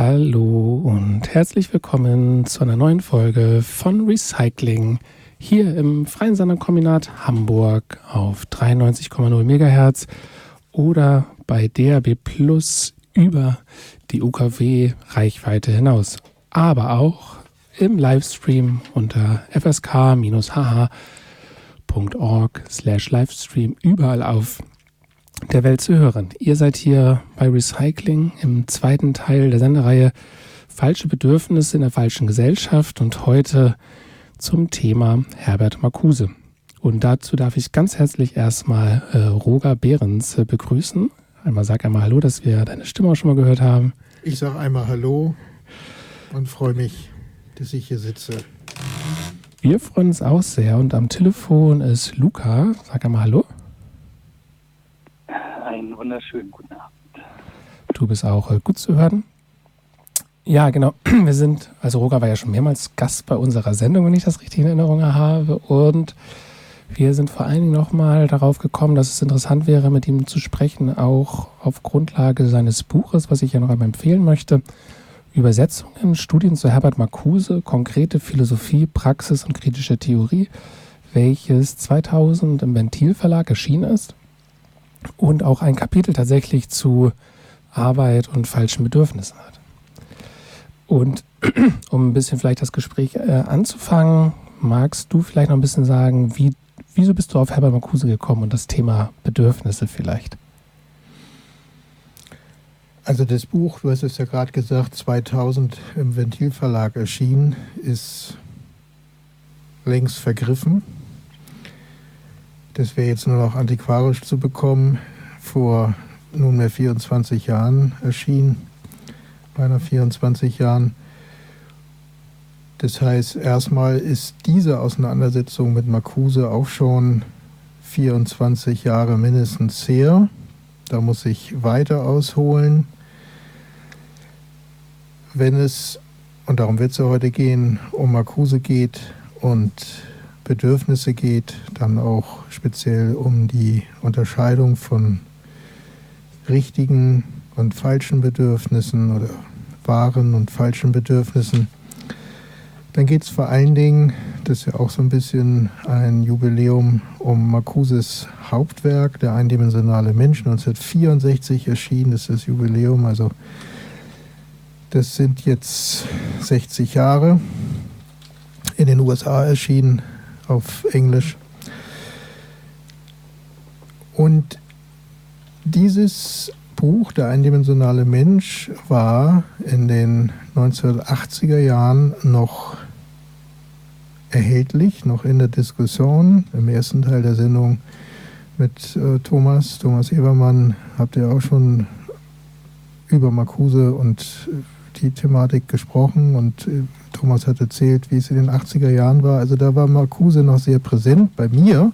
Hallo und herzlich willkommen zu einer neuen Folge von Recycling hier im Freien Senderkombinat Hamburg auf 93,0 MHz oder bei DAB Plus über die UKW-Reichweite hinaus. Aber auch im Livestream unter fsk-hh.org slash Livestream überall auf der Welt zu hören. Ihr seid hier bei Recycling im zweiten Teil der Sendereihe Falsche Bedürfnisse in der falschen Gesellschaft und heute zum Thema Herbert Marcuse. Und dazu darf ich ganz herzlich erstmal äh, Roger Behrens äh, begrüßen. Einmal sag einmal Hallo, dass wir deine Stimme auch schon mal gehört haben. Ich sage einmal Hallo und freue mich, dass ich hier sitze. Wir freuen uns auch sehr und am Telefon ist Luca. Sag einmal Hallo. Einen wunderschönen guten Abend. Du bist auch äh, gut zu hören. Ja, genau. Wir sind, also Roger war ja schon mehrmals Gast bei unserer Sendung, wenn ich das richtig in Erinnerung habe. Und wir sind vor allen Dingen nochmal darauf gekommen, dass es interessant wäre, mit ihm zu sprechen, auch auf Grundlage seines Buches, was ich ja noch einmal empfehlen möchte. Übersetzungen, Studien zu Herbert Marcuse, konkrete Philosophie, Praxis und kritische Theorie, welches 2000 im Ventil Verlag erschienen ist. Und auch ein Kapitel tatsächlich zu Arbeit und falschen Bedürfnissen hat. Und um ein bisschen vielleicht das Gespräch äh, anzufangen, magst du vielleicht noch ein bisschen sagen, wie, wieso bist du auf Herbert Marcuse gekommen und das Thema Bedürfnisse vielleicht? Also das Buch, du hast es ja gerade gesagt, 2000 im Ventilverlag erschienen, ist längst vergriffen. Das wäre jetzt nur noch antiquarisch zu bekommen. Vor nunmehr 24 Jahren erschienen beinahe 24 Jahren. Das heißt, erstmal ist diese Auseinandersetzung mit Marcuse auch schon 24 Jahre mindestens her. Da muss ich weiter ausholen. Wenn es, und darum wird es ja heute gehen, um Marcuse geht und Bedürfnisse geht, dann auch speziell um die Unterscheidung von richtigen und falschen Bedürfnissen oder wahren und falschen Bedürfnissen. Dann geht es vor allen Dingen, das ist ja auch so ein bisschen ein Jubiläum, um Marcuses Hauptwerk, der eindimensionale Mensch, 1964 erschienen, das ist das Jubiläum, also das sind jetzt 60 Jahre, in den USA erschienen, auf Englisch. Und dieses Buch, Der eindimensionale Mensch, war in den 1980er Jahren noch erhältlich, noch in der Diskussion. Im ersten Teil der Sendung mit äh, Thomas, Thomas Ebermann, habt ihr auch schon über Marcuse und die Thematik gesprochen und äh, Thomas hat erzählt, wie es in den 80er Jahren war. Also da war Marcuse noch sehr präsent bei mir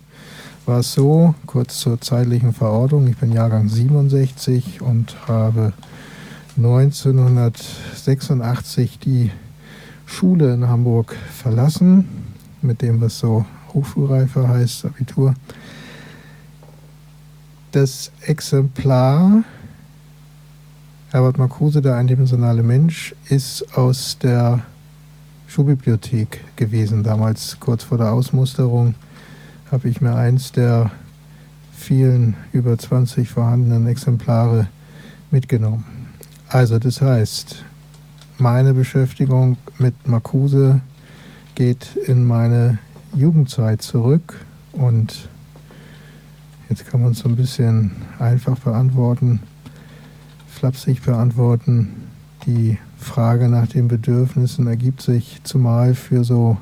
war es so, kurz zur zeitlichen Verordnung, ich bin Jahrgang 67 und habe 1986 die Schule in Hamburg verlassen, mit dem, was so Hochschulreife heißt, Abitur. Das Exemplar Herbert Marcuse, der eindimensionale Mensch, ist aus der Schulbibliothek gewesen, damals kurz vor der Ausmusterung habe ich mir eins der vielen über 20 vorhandenen Exemplare mitgenommen. Also das heißt, meine Beschäftigung mit Marcuse geht in meine Jugendzeit zurück und jetzt kann man es so ein bisschen einfach beantworten, flapsig beantworten. Die Frage nach den Bedürfnissen ergibt sich zumal für so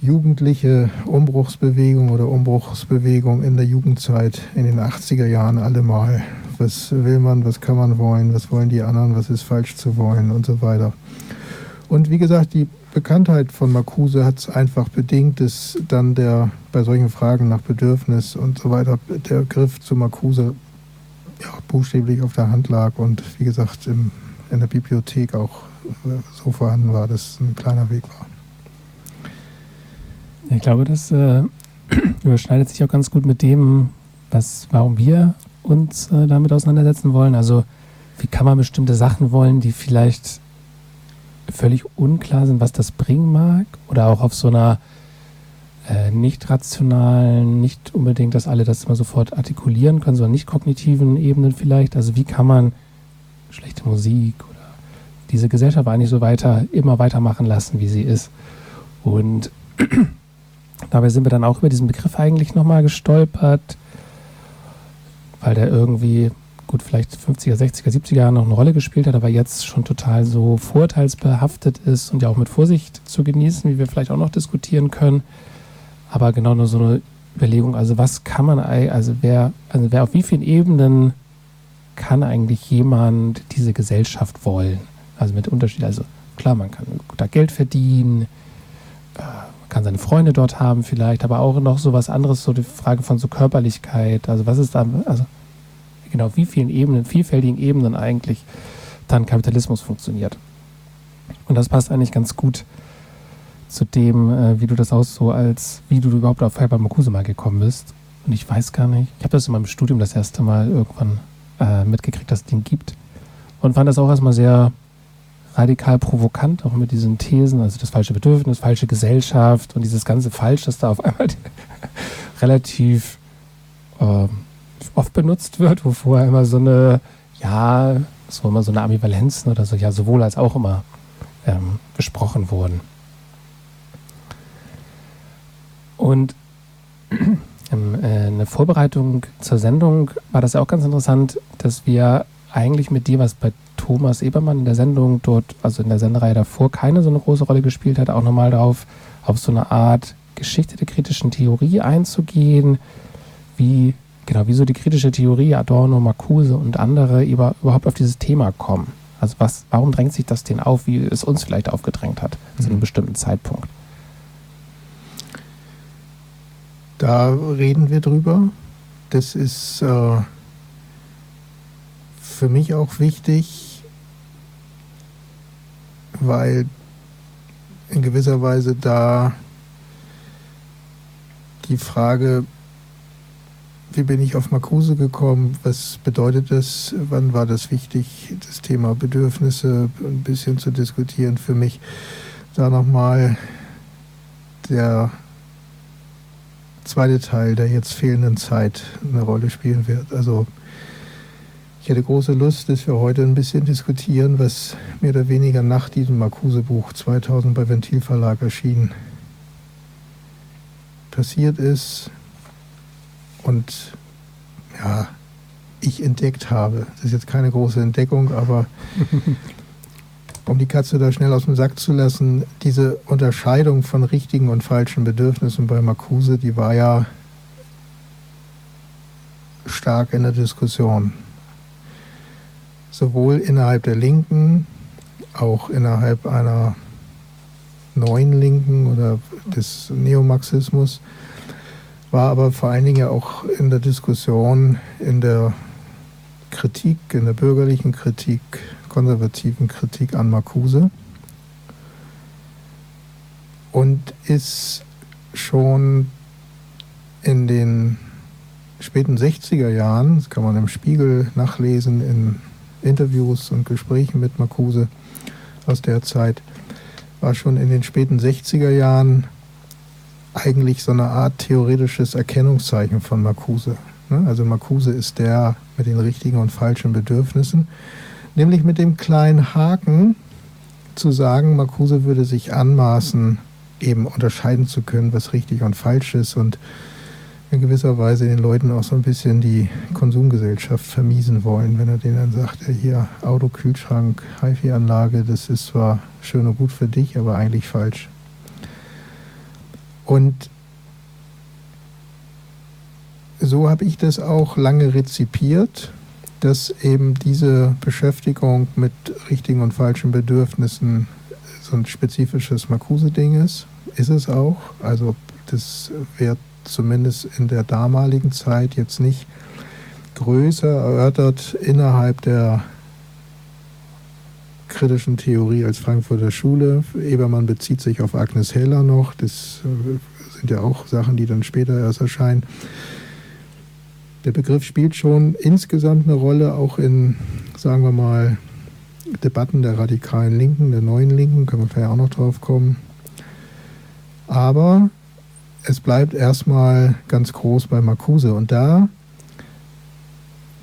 jugendliche Umbruchsbewegung oder Umbruchsbewegung in der Jugendzeit in den 80er Jahren allemal. Was will man, was kann man wollen, was wollen die anderen, was ist falsch zu wollen und so weiter. Und wie gesagt, die Bekanntheit von Marcuse hat es einfach bedingt, dass dann der bei solchen Fragen nach Bedürfnis und so weiter der Griff zu Marcuse ja, buchstäblich auf der Hand lag und wie gesagt im, in der Bibliothek auch so vorhanden war, dass es ein kleiner Weg war. Ich glaube, das äh, überschneidet sich auch ganz gut mit dem, was, warum wir uns äh, damit auseinandersetzen wollen. Also wie kann man bestimmte Sachen wollen, die vielleicht völlig unklar sind, was das bringen mag? Oder auch auf so einer äh, nicht rationalen, nicht unbedingt, dass alle das immer sofort artikulieren können, sondern nicht kognitiven Ebenen vielleicht. Also wie kann man schlechte Musik oder diese Gesellschaft eigentlich so weiter, immer weitermachen lassen, wie sie ist. Und dabei sind wir dann auch über diesen Begriff eigentlich nochmal gestolpert, weil der irgendwie gut, vielleicht 50er, 60er, 70er Jahren noch eine Rolle gespielt hat, aber jetzt schon total so vorteilsbehaftet ist und ja auch mit Vorsicht zu genießen, wie wir vielleicht auch noch diskutieren können. Aber genau nur so eine Überlegung, also was kann man, also wer, also wer auf wie vielen Ebenen kann eigentlich jemand diese Gesellschaft wollen? Also mit Unterschied, also klar, man kann da Geld verdienen, äh, man kann seine Freunde dort haben vielleicht, aber auch noch so was anderes, so die Frage von so Körperlichkeit, also was ist da, also genau wie vielen Ebenen, vielfältigen Ebenen eigentlich dann Kapitalismus funktioniert. Und das passt eigentlich ganz gut zu dem, äh, wie du das auch so als, wie du überhaupt auf Herbert Marcuse mal gekommen bist. Und ich weiß gar nicht, ich habe das in meinem Studium das erste Mal irgendwann äh, mitgekriegt, dass es den gibt. Und fand das auch erstmal sehr radikal provokant, auch mit diesen Thesen, also das falsche Bedürfnis, falsche Gesellschaft und dieses ganze Falsch, das da auf einmal relativ äh, oft benutzt wird, wo vorher immer so eine, ja, so immer so eine Ambivalenzen oder so, ja, sowohl als auch immer ähm, besprochen wurden. Und in äh, der Vorbereitung zur Sendung war das ja auch ganz interessant, dass wir eigentlich mit dem, was bei Thomas Ebermann in der Sendung dort, also in der Sendereihe davor, keine so eine große Rolle gespielt hat, auch nochmal darauf, auf so eine Art Geschichte der kritischen Theorie einzugehen, wie genau, wie so die kritische Theorie, Adorno, Marcuse und andere über, überhaupt auf dieses Thema kommen. Also was, warum drängt sich das denn auf, wie es uns vielleicht aufgedrängt hat, mhm. zu einem mhm. bestimmten Zeitpunkt? Da reden wir drüber. Das ist äh, für mich auch wichtig, weil in gewisser Weise da die Frage wie bin ich auf Marcuse gekommen? Was bedeutet das? Wann war das wichtig, das Thema Bedürfnisse ein bisschen zu diskutieren für mich? Da nochmal der zweite Teil der jetzt fehlenden Zeit eine Rolle spielen wird. Also ich hätte große Lust, dass wir heute ein bisschen diskutieren, was mehr oder weniger nach diesem Marcuse-Buch 2000 bei Ventilverlag erschienen passiert ist, und ja, ich entdeckt habe. Das ist jetzt keine große Entdeckung, aber um die Katze da schnell aus dem Sack zu lassen, diese Unterscheidung von richtigen und falschen Bedürfnissen bei Marcuse, die war ja stark in der Diskussion. Sowohl innerhalb der Linken, auch innerhalb einer neuen Linken oder des Neomarxismus war aber vor allen Dingen auch in der Diskussion, in der Kritik, in der bürgerlichen Kritik, konservativen Kritik an Marcuse und ist schon in den späten 60er Jahren, das kann man im Spiegel nachlesen, in Interviews und Gesprächen mit Marcuse aus der Zeit, war schon in den späten 60er Jahren eigentlich so eine Art theoretisches Erkennungszeichen von Marcuse. Ne? Also Marcuse ist der mit den richtigen und falschen Bedürfnissen, nämlich mit dem kleinen Haken zu sagen, Marcuse würde sich anmaßen, eben unterscheiden zu können, was richtig und falsch ist und in gewisser Weise den Leuten auch so ein bisschen die Konsumgesellschaft vermiesen wollen, wenn er denen dann sagt, hier Auto, Kühlschrank, HiFi-Anlage, das ist zwar schön und gut für dich, aber eigentlich falsch. Und so habe ich das auch lange rezipiert, dass eben diese Beschäftigung mit richtigen und falschen Bedürfnissen so ein spezifisches Marcuse-Ding ist. Ist es auch. Also das wird zumindest in der damaligen Zeit jetzt nicht größer erörtert innerhalb der kritischen Theorie als Frankfurter Schule. Ebermann bezieht sich auf Agnes Heller noch. Das sind ja auch Sachen, die dann später erst erscheinen. Der Begriff spielt schon insgesamt eine Rolle, auch in, sagen wir mal, Debatten der radikalen Linken, der neuen Linken, können wir vielleicht auch noch drauf kommen. Aber es bleibt erstmal ganz groß bei Marcuse. Und da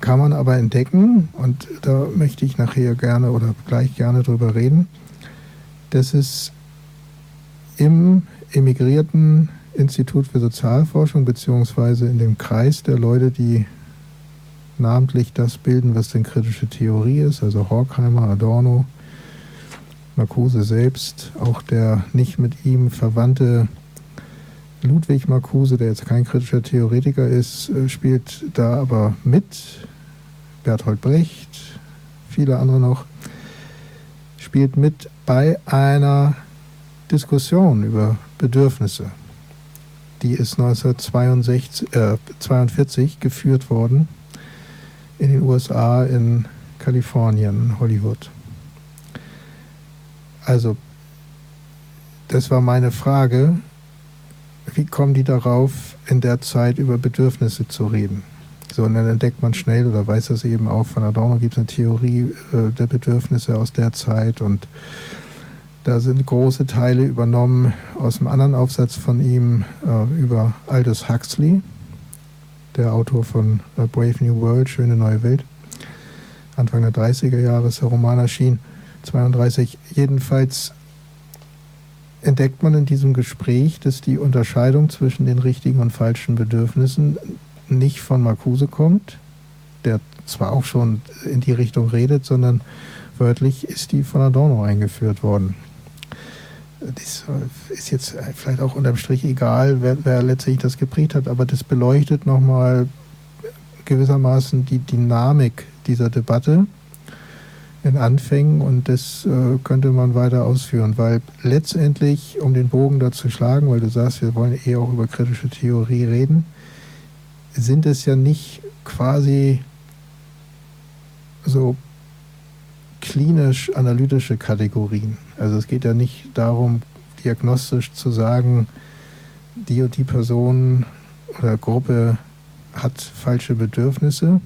kann man aber entdecken, und da möchte ich nachher gerne oder gleich gerne drüber reden, dass es im emigrierten Institut für Sozialforschung beziehungsweise in dem Kreis der Leute, die namentlich das bilden, was denn kritische Theorie ist, also Horkheimer, Adorno, Marcuse selbst, auch der nicht mit ihm verwandte Ludwig Marcuse, der jetzt kein kritischer Theoretiker ist, äh, spielt da aber mit. Bertolt Brecht, viele andere noch, spielt mit bei einer Diskussion über Bedürfnisse. Die ist 1942 äh, geführt worden in den USA, in Kalifornien, Hollywood. Also, das war meine Frage. Wie kommen die darauf, in der Zeit über Bedürfnisse zu reden? So, und dann entdeckt man schnell oder weiß das eben auch von Adorno, gibt es eine Theorie äh, der Bedürfnisse aus der Zeit und da sind große Teile übernommen aus einem anderen Aufsatz von ihm äh, über Aldous Huxley, der Autor von äh, Brave New World, Schöne neue Welt. Anfang der 30er Jahre ist der Roman erschienen, 32. Jedenfalls entdeckt man in diesem Gespräch, dass die Unterscheidung zwischen den richtigen und falschen Bedürfnissen nicht von Marcuse kommt, der zwar auch schon in die Richtung redet, sondern wörtlich ist die von Adorno eingeführt worden. Das ist jetzt vielleicht auch unterm Strich egal, wer, wer letztlich das geprägt hat, aber das beleuchtet nochmal gewissermaßen die Dynamik dieser Debatte in Anfängen und das äh, könnte man weiter ausführen, weil letztendlich, um den Bogen da zu schlagen, weil du sagst, wir wollen eher auch über kritische Theorie reden, sind es ja nicht quasi so klinisch-analytische Kategorien. Also es geht ja nicht darum, diagnostisch zu sagen, die und die Person oder Gruppe hat falsche Bedürfnisse,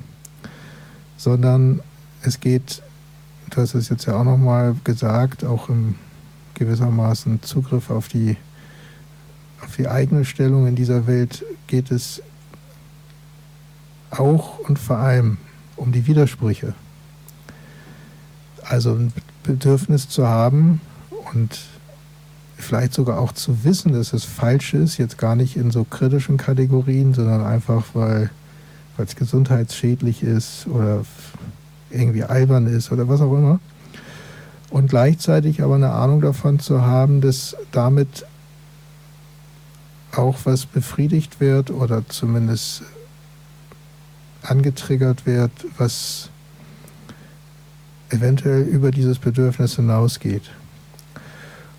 sondern es geht, du hast es jetzt ja auch nochmal gesagt, auch im gewissermaßen Zugriff auf die, auf die eigene Stellung in dieser Welt geht es auch und vor allem um die Widersprüche. Also Bedürfnis zu haben und vielleicht sogar auch zu wissen, dass es falsch ist, jetzt gar nicht in so kritischen Kategorien, sondern einfach, weil es gesundheitsschädlich ist oder irgendwie albern ist oder was auch immer. Und gleichzeitig aber eine Ahnung davon zu haben, dass damit auch was befriedigt wird oder zumindest angetriggert wird, was eventuell über dieses Bedürfnis hinausgeht.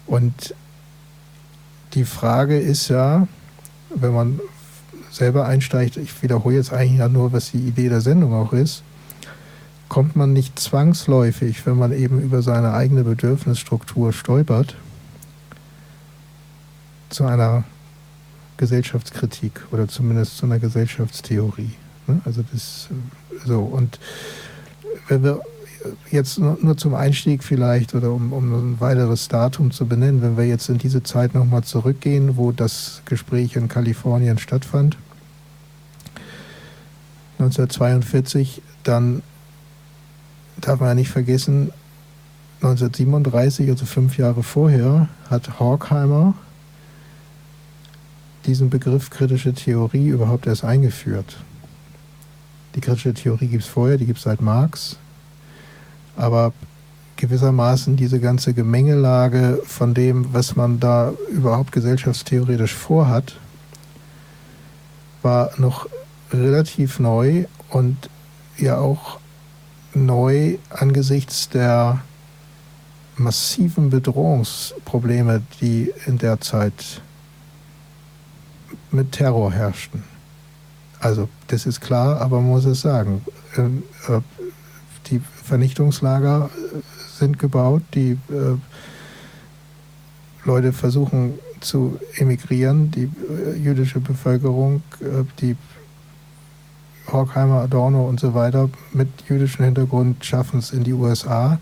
Und die Frage ist ja, wenn man selber einsteigt, ich wiederhole jetzt eigentlich ja nur, was die Idee der Sendung auch ist, kommt man nicht zwangsläufig, wenn man eben über seine eigene Bedürfnisstruktur stolpert, zu einer Gesellschaftskritik oder zumindest zu einer Gesellschaftstheorie. Ne? Also das so und wenn wir jetzt nur, zum Einstieg vielleicht oder um, um ein weiteres Datum zu benennen, wenn wir jetzt in diese Zeit nochmal zurückgehen, wo das Gespräch in Kalifornien stattfand, 1942, dann darf man ja nicht vergessen, 1937, also fünf Jahre vorher, hat Horkheimer diesen Begriff kritische Theorie überhaupt erst eingeführt. Die kritische Theorie gibt es vorher, die gibt es seit Marx. Aber gewissermaßen diese ganze Gemengelage von dem, was man da überhaupt gesellschaftstheoretisch vorhat, war noch relativ neu und ja auch neu angesichts der massiven Bedrohungsprobleme, die in der Zeit mit Terror herrschten. Also das ist klar, aber man muss es sagen. Äh, die Vernichtungslager äh, sind gebaut, die äh, Leute versuchen zu emigrieren, die jüdische Bevölkerung, die Horkheimer, Adorno und so weiter mit jüdischem Hintergrund schaffen es in die USA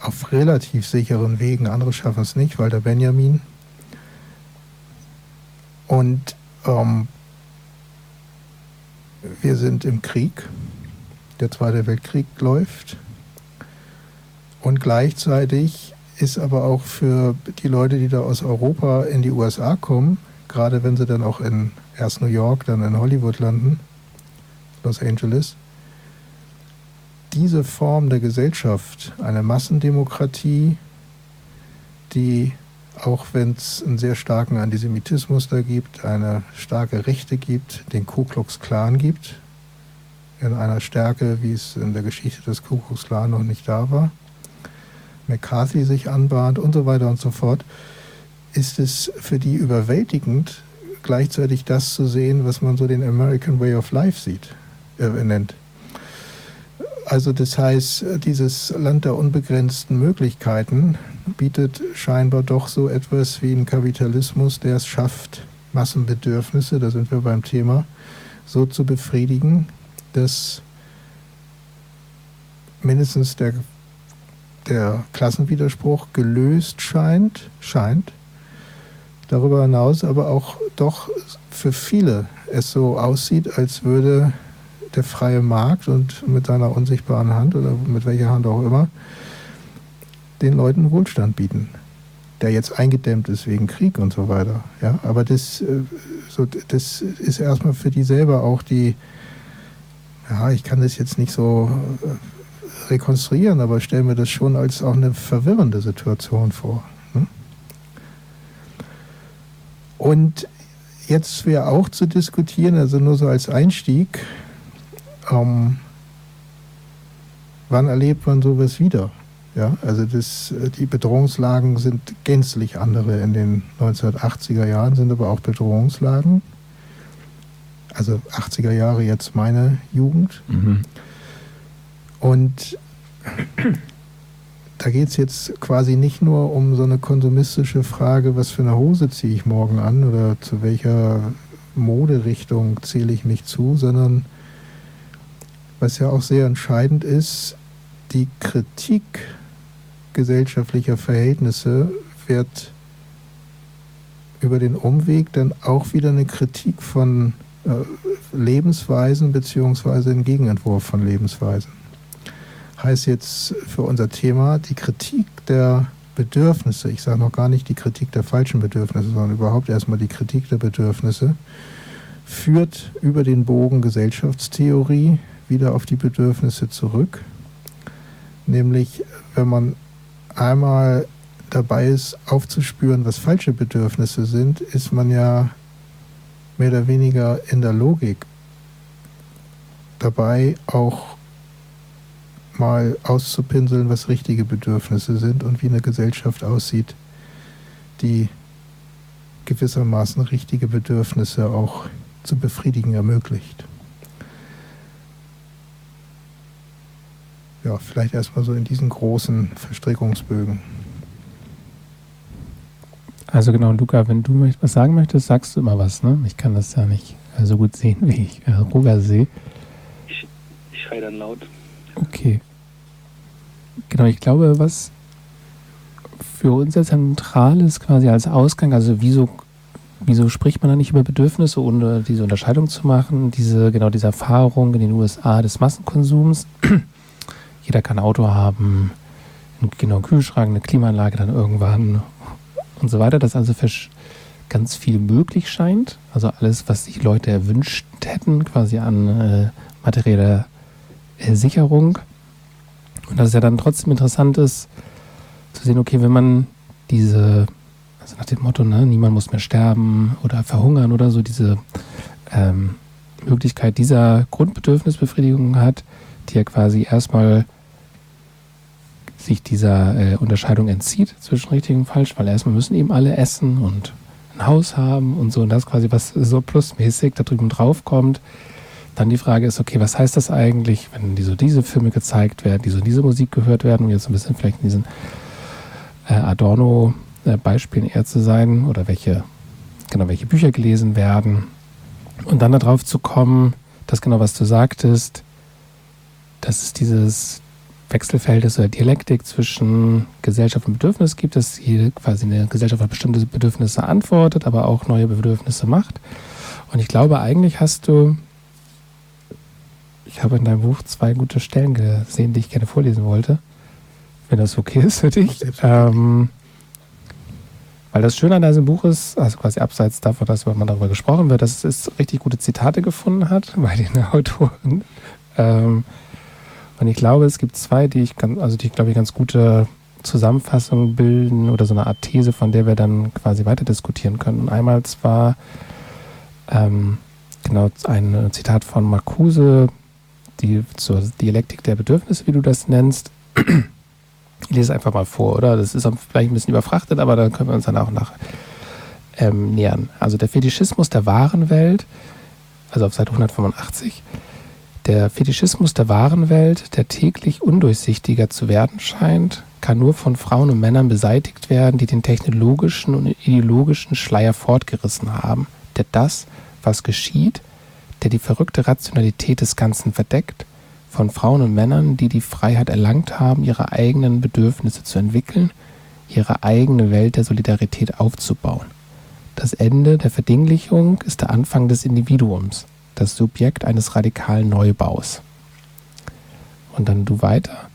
auf relativ sicheren Wegen. Andere schaffen es nicht, Walter Benjamin. Und ähm, wir sind im Krieg. Der Zweite Weltkrieg läuft. Und gleichzeitig ist aber auch für die Leute, die da aus Europa in die USA kommen, gerade wenn sie dann auch in erst New York, dann in Hollywood landen, Los Angeles, diese Form der Gesellschaft, eine Massendemokratie, die, auch wenn es einen sehr starken Antisemitismus da gibt, eine starke Rechte gibt, den Ku Klux Klan gibt, in einer Stärke, wie es in der Geschichte des Ku Klux Klan noch nicht da war, McCarthy sich anbahnt und so weiter und so fort, ist es für die überwältigend, gleichzeitig das zu sehen, was man so den American Way of Life sieht, äh, nennt. Also das heißt, dieses Land der unbegrenzten Möglichkeiten bietet scheinbar doch so etwas wie ein Kapitalismus, der es schafft, Massenbedürfnisse, da sind wir beim Thema, so zu befriedigen, dass mindestens der, der Klassenwiderspruch gelöst scheint, scheint. Darüber hinaus aber auch doch für viele es so aussieht, als würde der freie Markt und mit seiner unsichtbaren Hand oder mit welcher Hand auch immer den Leuten Wohlstand bieten, der jetzt eingedämmt ist wegen Krieg und so weiter. Ja, aber das, äh, so, das ist erstmal für die selber auch die, ja, ich kann das jetzt nicht so äh, rekonstruieren, aber stelle mir das schon als auch eine verwirrende Situation vor. Ne? Und jetzt wäre auch zu diskutieren, also nur so als Einstieg, ähm, wann erlebt man sowas wieder? Ja, also das, äh, die Bedrohungslagen sind gänzlich andere in den 1980er Jahren, sind aber auch Bedrohungslagen. Also 80er Jahre jetzt meine Jugend. Mhm. Und da geht es jetzt quasi nicht nur um so eine konsumistische Frage, was für eine Hose ziehe ich morgen an oder zu welcher Moderichtung zähle ich mich zu, sondern was ja auch sehr entscheidend ist, die Kritik gesellschaftlicher Verhältnisse wird über den Umweg dann auch wieder eine Kritik von Lebensweisen beziehungsweise ein Gegenentwurf von Lebensweisen. Heißt jetzt für unser Thema die Kritik der Bedürfnisse, ich sage noch gar nicht die Kritik der falschen Bedürfnisse, sondern überhaupt erstmal die Kritik der Bedürfnisse, führt über den Bogen Gesellschaftstheorie wieder auf die Bedürfnisse zurück. Nämlich, wenn man einmal dabei ist, aufzuspüren, was falsche Bedürfnisse sind, ist man ja mehr oder weniger in der Logik dabei, auch mal auszupinseln, was richtige Bedürfnisse sind und wie eine Gesellschaft aussieht, die gewissermaßen richtige Bedürfnisse auch zu befriedigen ermöglicht. ja, vielleicht erstmal so in diesen großen Verstrickungsbögen. Also genau, Luca, wenn du was sagen möchtest, sagst du immer was, ne? Ich kann das ja nicht so gut sehen, wie ich äh, Roger sehe. Ich, ich schreie dann laut. Okay. Genau, ich glaube, was für uns ja zentral ist, quasi als Ausgang, also wieso, wieso spricht man da nicht über Bedürfnisse, ohne diese Unterscheidung zu machen, diese, genau diese Erfahrung in den USA des Massenkonsums jeder kann ein Auto haben, genau einen Kühlschrank, eine Klimaanlage dann irgendwann und so weiter, dass also für ganz viel möglich scheint. Also alles, was sich Leute erwünscht hätten, quasi an äh, materieller äh, Sicherung. Und dass es ja dann trotzdem interessant ist, zu sehen, okay, wenn man diese, also nach dem Motto, ne, niemand muss mehr sterben oder verhungern oder so, diese ähm, Möglichkeit dieser Grundbedürfnisbefriedigung hat, die ja quasi erstmal sich dieser äh, Unterscheidung entzieht zwischen richtig und falsch, weil erstmal müssen eben alle essen und ein Haus haben und so und das quasi was so plusmäßig da drüben drauf kommt. Dann die Frage ist, okay, was heißt das eigentlich, wenn die so diese Filme gezeigt werden, die so diese Musik gehört werden, um jetzt ein bisschen vielleicht in diesen äh, Adorno-Beispielen eher zu sein oder welche, genau, welche Bücher gelesen werden. Und dann darauf zu kommen, das genau, was du sagtest, dass es dieses Wechselverhältnis oder Dialektik zwischen Gesellschaft und Bedürfnis gibt, dass hier quasi eine Gesellschaft auf bestimmte Bedürfnisse antwortet, aber auch neue Bedürfnisse macht. Und ich glaube, eigentlich hast du, ich habe in deinem Buch zwei gute Stellen gesehen, die ich gerne vorlesen wollte, wenn das okay ist für dich. Ähm, weil das Schöne an diesem Buch ist, also quasi abseits davon, dass man darüber gesprochen wird, dass es richtig gute Zitate gefunden hat bei den Autoren. Ähm, und ich glaube, es gibt zwei, die ich ganz, also die, glaube ich, ganz gute Zusammenfassungen bilden oder so eine Art These, von der wir dann quasi weiter diskutieren können. Einmal zwar ähm, genau ein Zitat von Marcuse, die zur Dialektik der Bedürfnisse, wie du das nennst. Ich lese einfach mal vor, oder? Das ist vielleicht ein bisschen überfrachtet, aber dann können wir uns dann auch nach ähm, nähern. Also der Fetischismus der wahren Welt, also auf Seite 185, der Fetischismus der wahren Welt, der täglich undurchsichtiger zu werden scheint, kann nur von Frauen und Männern beseitigt werden, die den technologischen und ideologischen Schleier fortgerissen haben, der das, was geschieht, der die verrückte Rationalität des Ganzen verdeckt, von Frauen und Männern, die die Freiheit erlangt haben, ihre eigenen Bedürfnisse zu entwickeln, ihre eigene Welt der Solidarität aufzubauen. Das Ende der Verdinglichung ist der Anfang des Individuums, das Subjekt eines radikalen Neubaus. Und dann du weiter.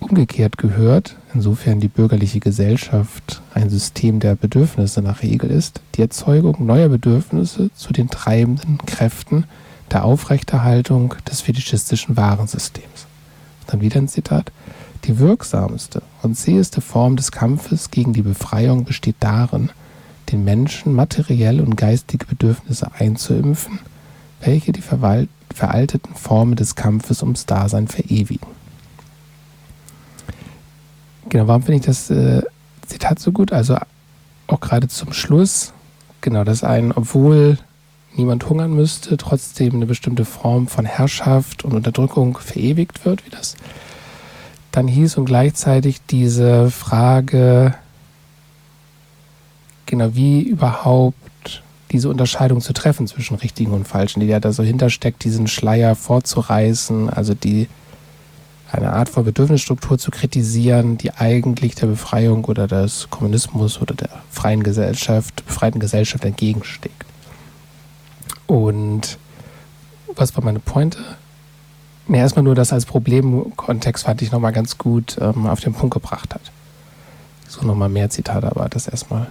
Umgekehrt gehört, insofern die bürgerliche Gesellschaft ein System der Bedürfnisse nach Regel ist, die Erzeugung neuer Bedürfnisse zu den treibenden Kräften der Aufrechterhaltung des fetischistischen Warensystems. Dann wieder ein Zitat. Die wirksamste und zäheste Form des Kampfes gegen die Befreiung besteht darin, den Menschen materielle und geistige Bedürfnisse einzuimpfen welche die veralteten Formen des Kampfes ums Dasein verewigen. Genau, warum finde ich das äh, Zitat so gut? Also auch gerade zum Schluss, genau, dass ein, obwohl niemand hungern müsste, trotzdem eine bestimmte Form von Herrschaft und Unterdrückung verewigt wird, wie das dann hieß, und gleichzeitig diese Frage, genau, wie überhaupt diese Unterscheidung zu treffen zwischen richtigen und falschen, die ja da so hintersteckt, diesen Schleier vorzureißen, also die eine Art von Bedürfnisstruktur zu kritisieren, die eigentlich der Befreiung oder des Kommunismus oder der freien Gesellschaft, befreiten Gesellschaft entgegensteht. Und was war meine Pointe? Nee, erstmal nur das als Problemkontext fand ich nochmal ganz gut ähm, auf den Punkt gebracht hat. So nochmal mehr Zitate, aber das erstmal.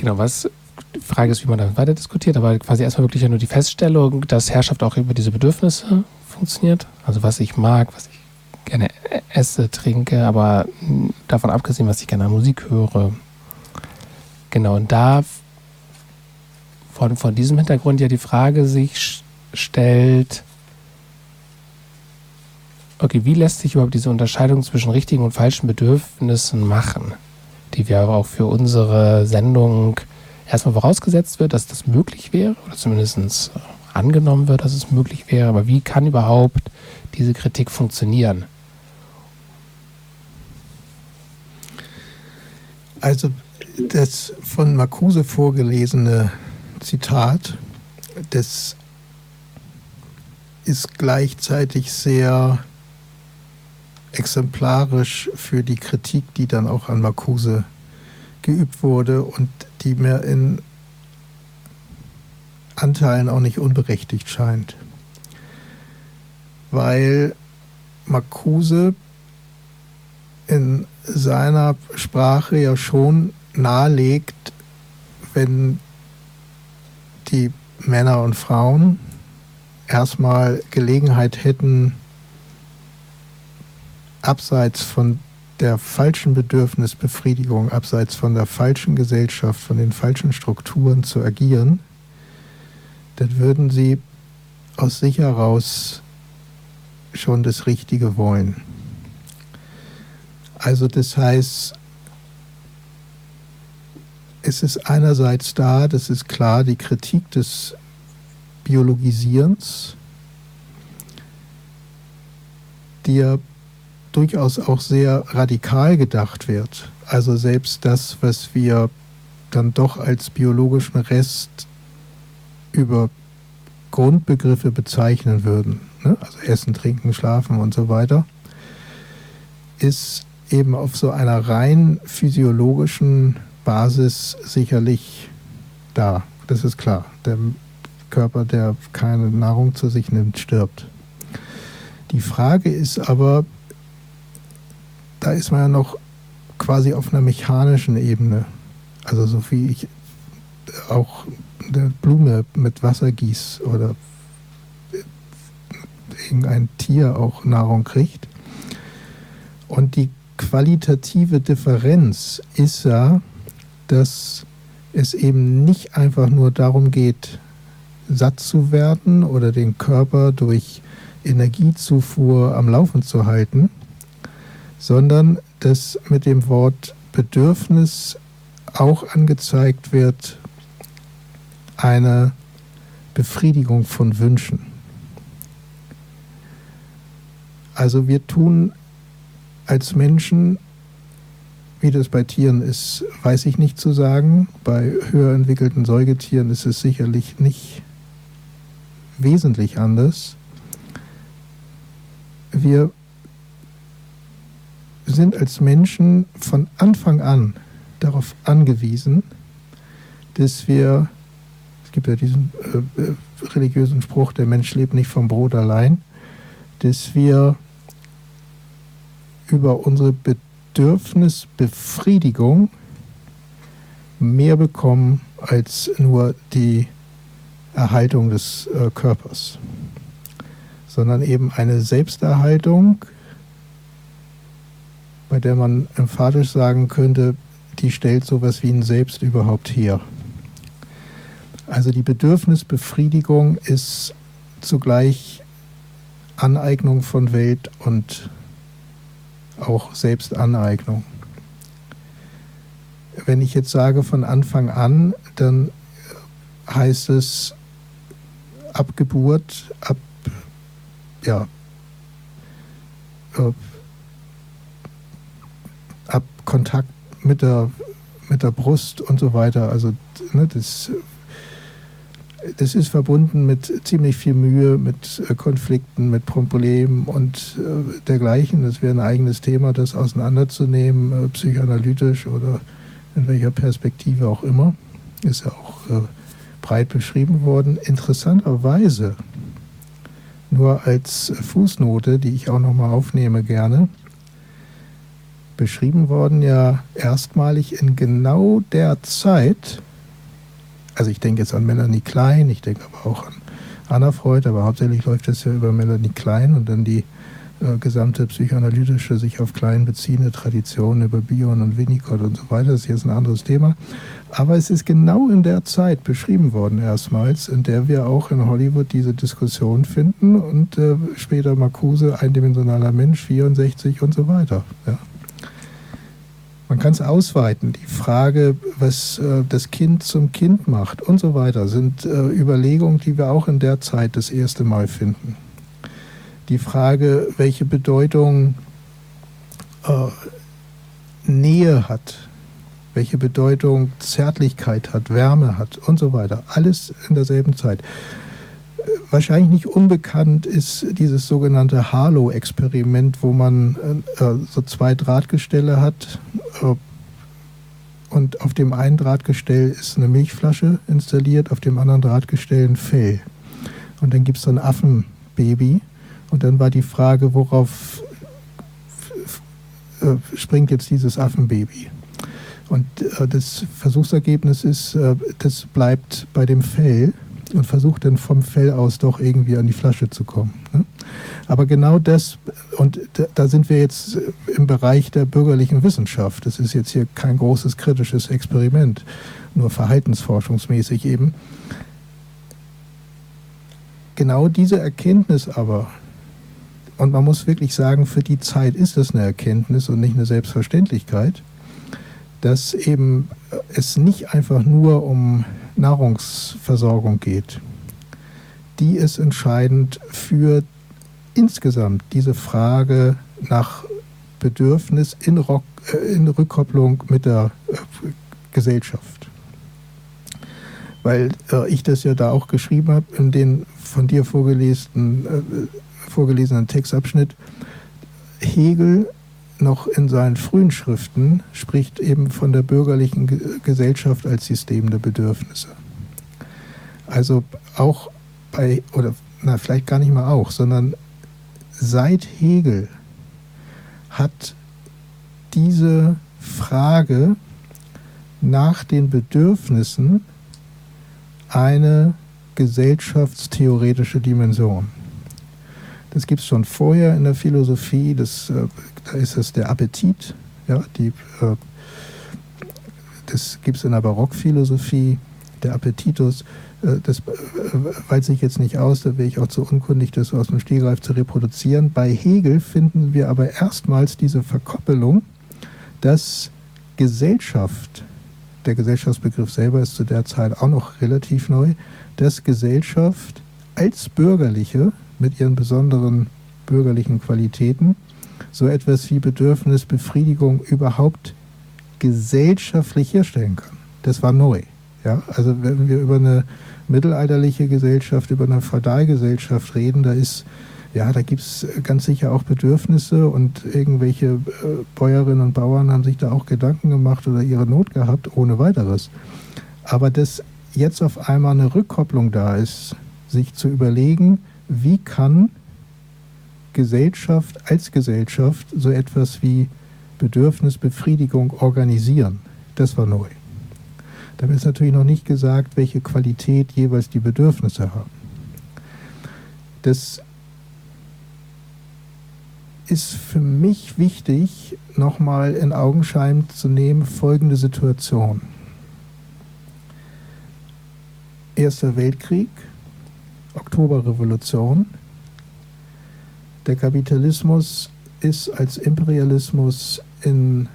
Genau, was die Frage ist, wie man damit weiter diskutiert, aber quasi erstmal wirklich ja nur die Feststellung, dass Herrschaft auch über diese Bedürfnisse funktioniert. Also was ich mag, was ich gerne esse, trinke, aber davon abgesehen, was ich gerne an Musik höre. Genau, und da von, von diesem Hintergrund ja die Frage sich stellt, okay, wie lässt sich überhaupt diese Unterscheidung zwischen richtigen und falschen Bedürfnissen machen? Die wir auch für unsere Sendung erstmal vorausgesetzt wird, dass das möglich wäre oder zumindest äh, angenommen wird, dass es möglich wäre. Aber wie kann überhaupt diese Kritik funktionieren? Also das von Marcuse vorgelesene Zitat, das ist gleichzeitig sehr exemplarisch für die Kritik, die dann auch an Marcuse geübt wurde und die mir in Anteilen auch nicht unberechtigt scheint. Weil Marcuse in seiner Sprache ja schon nahelegt, wenn die Männer und Frauen erstmal Gelegenheit hätten, abseits von der falschen Bedürfnisbefriedigung, abseits von der falschen Gesellschaft, von den falschen Strukturen zu agieren, dann würden sie aus sich heraus schon das Richtige wollen. Also das heißt, es ist einerseits da, das ist klar, die Kritik des Biologisierens, die ja durchaus auch sehr radikal gedacht wird. Also selbst das, was wir dann doch als biologischen Rest über Grundbegriffe bezeichnen würden, ne? also Essen, Trinken, Schlafen und so weiter, ist eben auf so einer rein physiologischen Basis sicherlich da. Das ist klar. Der Körper, der keine Nahrung zu sich nimmt, stirbt. Die Frage ist aber, da ist man ja noch quasi auf einer mechanischen Ebene. Also so wie ich auch eine Blume mit Wasser gieße oder irgendein Tier auch Nahrung kriegt. Und die qualitative Differenz ist ja, dass es eben nicht einfach nur darum geht, satt zu werden oder den Körper durch Energiezufuhr am Laufen zu halten, sondern dass mit dem Wort Bedürfnis auch angezeigt wird eine Befriedigung von Wünschen. Also wir tun als Menschen, wie das bei Tieren ist, weiß ich nicht zu sagen. Bei höher entwickelten Säugetieren ist es sicherlich nicht wesentlich anders. Wir sind als Menschen von Anfang an darauf angewiesen, dass wir, es gibt ja diesen äh, äh, religiösen Spruch, der Mensch lebt nicht vom Brot allein, dass wir über unsere Bedürfnisbefriedigung mehr bekommen als nur die Erhaltung des äh, Körpers, sondern eben eine Selbsterhaltung, bei der man emphatisch sagen könnte, die stellt sowas wie ein Selbst überhaupt her. Also die Bedürfnisbefriedigung ist zugleich Aneignung von Welt und auch Selbstaneignung. Wenn ich jetzt sage von Anfang an, dann heißt es ab Geburt, ab ja, ab, Kontakt mit der, mit der Brust und so weiter. Also ne, das, das ist verbunden mit ziemlich viel Mühe, mit äh, Konflikten, mit Problemen und äh, dergleichen. Das wäre ein eigenes Thema, das auseinanderzunehmen, äh, psychoanalytisch oder in welcher Perspektive auch immer. Ist ja auch breit beschrieben worden. Interessanterweise, nur als Fußnote, die ich auch nochmal aufnehme gerne, beschrieben worden ja erstmalig in genau der Zeit, also ich denke jetzt an Melanie Klein, ich denke aber auch an Anna Freud, aber hauptsächlich läuft es ja über Melanie Klein und dann die äh, gesamte psychoanalytische, sich auf Klein beziehende Tradition über Bion und Winnicott und so weiter. Das ist jetzt ein anderes Thema. Aber es ist genau in der Zeit beschrieben worden erstmals, in der wir auch in Hollywood diese Diskussion finden und äh, später Marcuse, eindimensionaler Mensch, 64 und so weiter. Ja. Man kann es ausweiten. Die Frage, was äh, das Kind zum Kind macht und so weiter, sind äh, Überlegungen, die wir auch in der Zeit das erste Mal finden. Die Frage, welche Bedeutung äh, Nähe hat, welche Bedeutung Zärtlichkeit hat, Wärme hat und so weiter. Alles in derselben Zeit wahrscheinlich nicht unbekannt ist dieses sogenannte Halo-Experiment, wo man äh, äh, so zwei Drahtgestelle hat äh, und auf dem einen Drahtgestell ist eine Milchflasche installiert, auf dem anderen Drahtgestell ein Fell. Und dann gibt es so ein Affenbaby und dann war die Frage, worauf springt jetzt dieses Affenbaby? Und äh, das Versuchsergebnis ist, äh, das bleibt bei dem Fell und versucht dann vom Fell aus doch irgendwie an die Flasche zu kommen. Ne? Aber genau das, und da sind wir jetzt im Bereich der bürgerlichen Wissenschaft. Das ist jetzt hier kein großes kritisches Experiment, nur verhaltensforschungsmäßig eben. Genau diese Erkenntnis aber, und man muss wirklich sagen, für die Zeit ist das eine Erkenntnis und nicht eine Selbstverständlichkeit, dass eben es nicht einfach nur um Nahrungsversorgung geht, die ist entscheidend für insgesamt diese Frage nach Bedürfnis in, Rock, äh, in Rückkopplung mit der äh, Gesellschaft. weil äh, ich das ja da auch geschrieben habe, in den von dir vorgelesenen, äh, vorgelesenen Textabschnitt. Hegel noch in seinen frühen Schriften spricht eben von der bürgerlichen Ge Gesellschaft als System der Bedürfnisse. Also auch bei, oder na, vielleicht gar nicht mal auch, sondern seit Hegel hat diese Frage nach den Bedürfnissen eine gesellschaftstheoretische Dimension. Das gibt es schon vorher in der Philosophie, das, äh, ist es der Appetit, ja, die, äh, das gibt es in der Barockphilosophie, der Appetitus. Äh, das weiß ich jetzt nicht aus, da wäre ich auch zu unkundig, das aus dem Stehgreif zu reproduzieren. Bei Hegel finden wir aber erstmals diese Verkoppelung, dass Gesellschaft, der Gesellschaftsbegriff selber ist zu der Zeit auch noch relativ neu, dass Gesellschaft als bürgerliche mit ihren besonderen bürgerlichen Qualitäten so etwas wie Bedürfnisbefriedigung überhaupt gesellschaftlich herstellen kann. Das war neu. Ja? Also wenn wir über eine mittelalterliche Gesellschaft, über eine Feudalgesellschaft reden, da ist ja, da gibt es ganz sicher auch Bedürfnisse und irgendwelche äh, Bäuerinnen und Bauern haben sich da auch Gedanken gemacht oder ihre Not gehabt, ohne weiteres. Aber dass jetzt auf einmal eine Rückkopplung da ist, sich zu überlegen, wie kann Gesellschaft als Gesellschaft so etwas wie Bedürfnisbefriedigung organisieren. Das war neu. Damit ist natürlich noch nicht gesagt, welche Qualität jeweils die Bedürfnisse haben. Das ist für mich wichtig, nochmal in Augenschein zu nehmen, folgende Situation. Erster Weltkrieg, Oktoberrevolution. Der Kapitalismus ist als Imperialismus in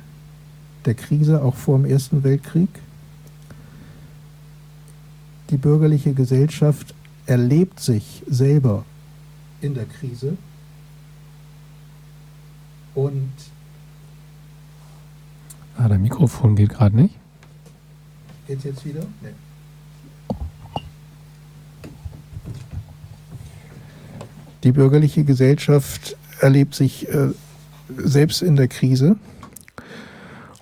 der Krise, auch vor dem Ersten Weltkrieg. Die bürgerliche Gesellschaft erlebt sich selber in der Krise und Ah, dein Mikrofon geht gerade nicht. Geht's jetzt wieder? Nee. Die bürgerliche Gesellschaft erlebt sich äh, selbst in der Krise.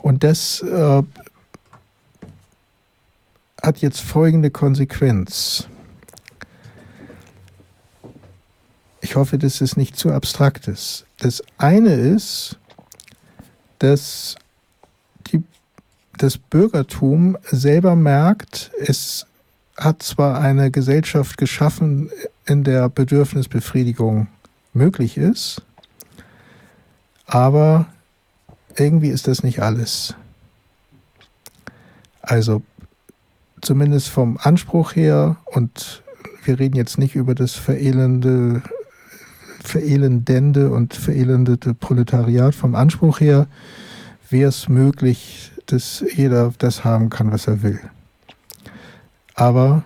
Und das äh, hat jetzt folgende Konsequenz. Ich hoffe, dass es nicht zu abstrakt ist. Das eine ist, dass die, das Bürgertum selber merkt, es hat zwar eine Gesellschaft geschaffen, in der Bedürfnisbefriedigung möglich ist, aber irgendwie ist das nicht alles. Also zumindest vom Anspruch her, und wir reden jetzt nicht über das verelende, verelendende und verelendete Proletariat, vom Anspruch her wäre es möglich, dass jeder das haben kann, was er will. Aber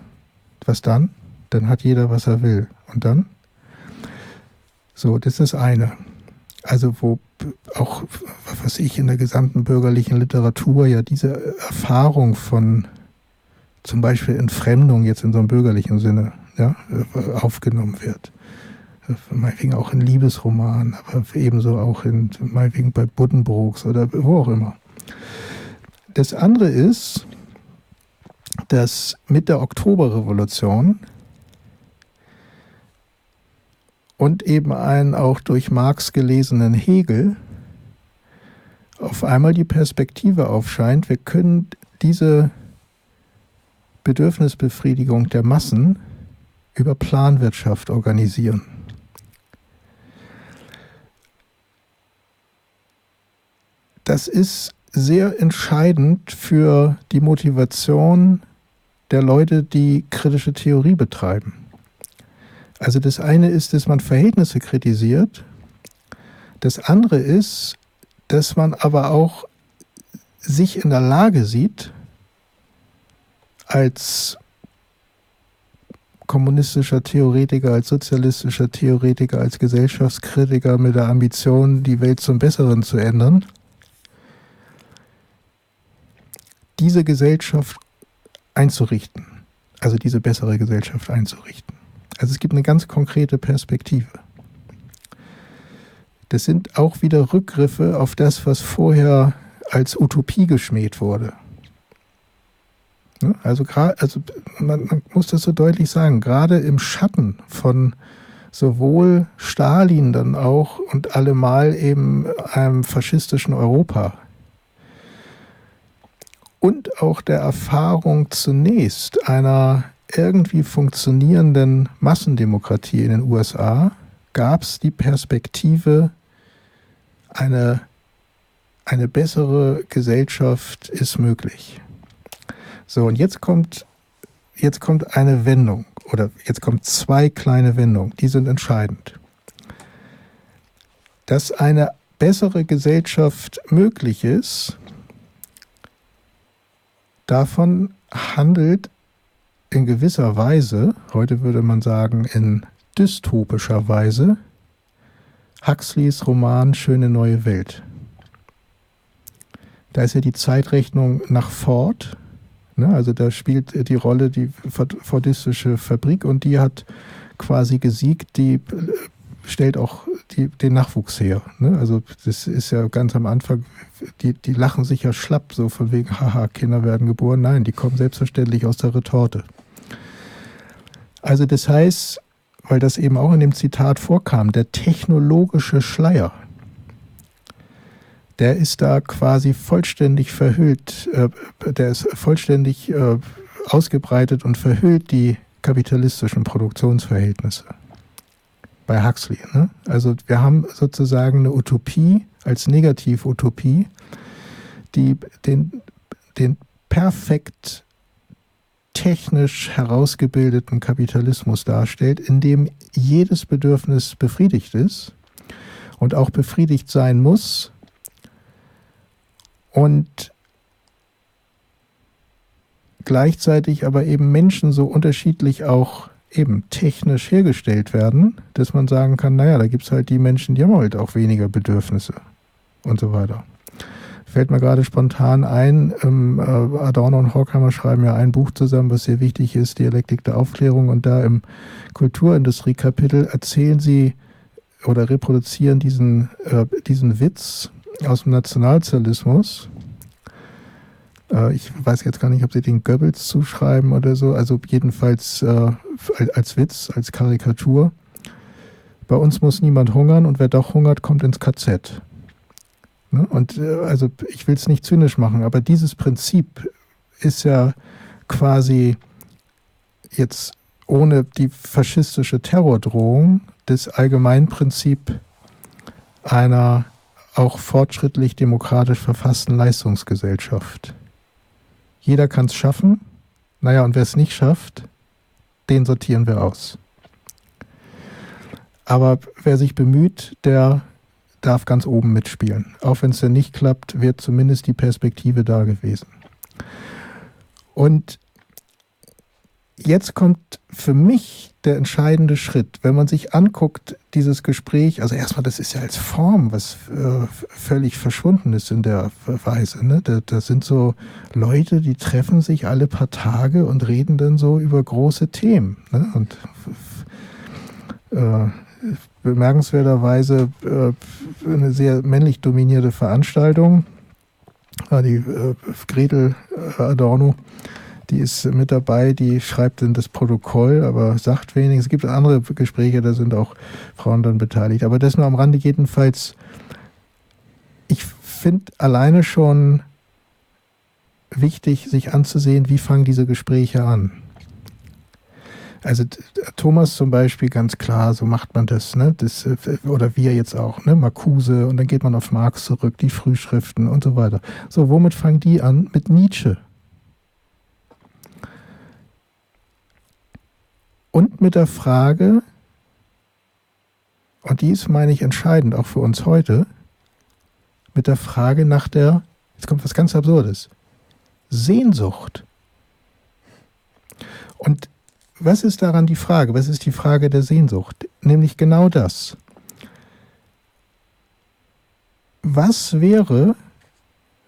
was dann? Dann hat jeder, was er will. Und dann? So, das ist das eine. Also wo auch, was ich in der gesamten bürgerlichen Literatur ja diese Erfahrung von zum Beispiel Entfremdung jetzt in so einem bürgerlichen Sinne ja, aufgenommen wird. Meinetwegen auch in Liebesromanen, aber ebenso auch in, meinetwegen bei Buddenbrooks oder wo auch immer. Das andere ist, dass mit der Oktoberrevolution und eben einen auch durch Marx gelesenen Hegel auf einmal die Perspektive aufscheint, wir können diese Bedürfnisbefriedigung der Massen über Planwirtschaft organisieren. Das ist sehr entscheidend für die Motivation der Leute, die kritische Theorie betreiben. Also das eine ist, dass man Verhältnisse kritisiert. Das andere ist, dass man aber auch sich in der Lage sieht, als kommunistischer Theoretiker, als sozialistischer Theoretiker, als Gesellschaftskritiker mit der Ambition, die Welt zum Besseren zu ändern, diese Gesellschaft einzurichten. also diese bessere Gesellschaft einzurichten. Also es gibt eine ganz konkrete Perspektive. Das sind auch wieder Rückgriffe auf das, was vorher als Utopie geschmäht wurde. Ne? Also, also man, man muss das so deutlich sagen, gerade im Schatten von sowohl Stalin dann auch und allemal eben einem faschistischen Europa und auch der Erfahrung zunächst einer irgendwie funktionierenden Massendemokratie in den USA gab es die Perspektive, eine, eine bessere Gesellschaft ist möglich. So, und jetzt kommt, jetzt kommt eine Wendung oder jetzt kommen zwei kleine Wendungen, die sind entscheidend. Dass eine bessere Gesellschaft möglich ist, davon handelt in gewisser Weise, heute würde man sagen in dystopischer Weise, Huxleys Roman Schöne neue Welt. Da ist ja die Zeitrechnung nach Ford, ne? also da spielt die Rolle die fordistische Fabrik und die hat quasi gesiegt, die äh, stellt auch die, den Nachwuchs her. Ne? Also das ist ja ganz am Anfang, die, die lachen sich ja schlapp, so von wegen, haha, Kinder werden geboren. Nein, die kommen selbstverständlich aus der Retorte. Also das heißt, weil das eben auch in dem Zitat vorkam, der technologische Schleier, der ist da quasi vollständig verhüllt, äh, der ist vollständig äh, ausgebreitet und verhüllt die kapitalistischen Produktionsverhältnisse bei Huxley. Ne? Also wir haben sozusagen eine Utopie als Negativutopie, die den, den perfekt technisch herausgebildeten Kapitalismus darstellt, in dem jedes Bedürfnis befriedigt ist und auch befriedigt sein muss und gleichzeitig aber eben Menschen so unterschiedlich auch eben technisch hergestellt werden, dass man sagen kann, naja, da gibt es halt die Menschen, die haben halt auch weniger Bedürfnisse und so weiter fällt mir gerade spontan ein, ähm, äh, Adorno und Horkheimer schreiben ja ein Buch zusammen, was sehr wichtig ist, Dialektik der Aufklärung. Und da im Kulturindustrie-Kapitel erzählen sie oder reproduzieren diesen, äh, diesen Witz aus dem Nationalsozialismus. Äh, ich weiß jetzt gar nicht, ob sie den Goebbels zuschreiben oder so. Also jedenfalls äh, als Witz, als Karikatur. Bei uns muss niemand hungern und wer doch hungert, kommt ins KZ. Ne? Und äh, also ich will es nicht zynisch machen, aber dieses Prinzip ist ja quasi jetzt ohne die faschistische Terrordrohung das Allgemeinprinzip einer auch fortschrittlich demokratisch verfassten Leistungsgesellschaft. Jeder kann es schaffen, naja, und wer es nicht schafft, den sortieren wir aus. Aber wer sich bemüht, der darf ganz oben mitspielen. Auch wenn es dann nicht klappt, wird zumindest die Perspektive da gewesen. Und jetzt kommt für mich der entscheidende Schritt, wenn man sich anguckt, dieses Gespräch, also erstmal, das ist ja als Form, was äh, völlig verschwunden ist in der Weise. Ne? Da, das sind so Leute, die treffen sich alle paar Tage und reden dann so über große Themen. Ne? Und äh, bemerkenswerterweise äh, eine sehr männlich dominierte Veranstaltung. Die äh, Gretel äh, Adorno, die ist mit dabei, die schreibt dann das Protokoll, aber sagt wenig. Es gibt andere Gespräche, da sind auch Frauen dann beteiligt. Aber das nur am Rande jedenfalls. Ich finde alleine schon wichtig, sich anzusehen, wie fangen diese Gespräche an. Also Thomas zum Beispiel ganz klar, so macht man das, ne? Das, äh, oder wir jetzt auch, ne? Marcuse und dann geht man auf Marx zurück, die Frühschriften und so weiter. So, womit fangen die an? Mit Nietzsche. Und mit der Frage, und die ist, meine ich, entscheidend auch für uns heute, mit der Frage nach der, jetzt kommt was ganz Absurdes, Sehnsucht. Und was ist daran die Frage? Was ist die Frage der Sehnsucht? Nämlich genau das. Was wäre,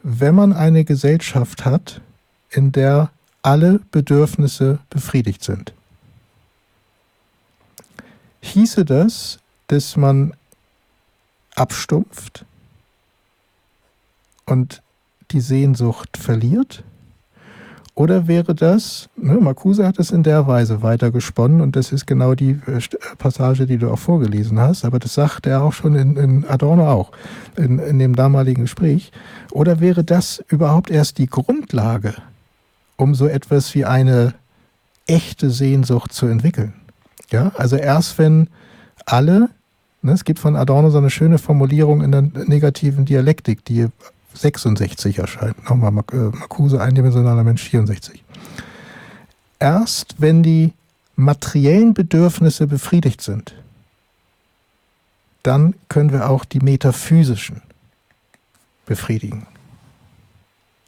wenn man eine Gesellschaft hat, in der alle Bedürfnisse befriedigt sind. Hieße das, dass man abstumpft und die Sehnsucht verliert? Oder wäre das, ne, Marcuse hat es in der Weise weitergesponnen und das ist genau die äh, Passage, die du auch vorgelesen hast, aber das sagt er auch schon in, in Adorno auch, in, in dem damaligen Gespräch. Oder wäre das überhaupt erst die Grundlage, um so etwas wie eine echte Sehnsucht zu entwickeln? Ja, also erst wenn alle, ne, es gibt von Adorno so eine schöne Formulierung in der negativen Dialektik, die 66 erscheint. Nochmal äh, Marcuse, eindimensionaler Mensch 64. Erst wenn die materiellen Bedürfnisse befriedigt sind, dann können wir auch die metaphysischen befriedigen.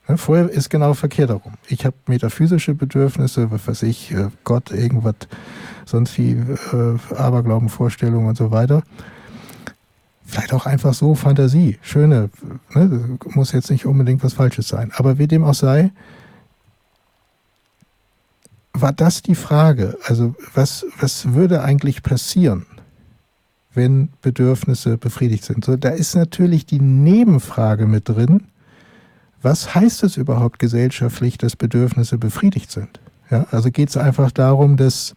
Ja, vorher ist genau verkehrt darum. Ich habe metaphysische Bedürfnisse, was weiß ich, äh, Gott, irgendwas, sonst wie äh, Aberglauben, Vorstellungen und so weiter vielleicht auch einfach so Fantasie, schöne, ne, muss jetzt nicht unbedingt was Falsches sein. Aber wie dem auch sei, war das die Frage, also was, was würde eigentlich passieren, wenn Bedürfnisse befriedigt sind? So, da ist natürlich die Nebenfrage mit drin, was heißt es überhaupt gesellschaftlich, dass Bedürfnisse befriedigt sind? Ja, also geht es einfach darum, dass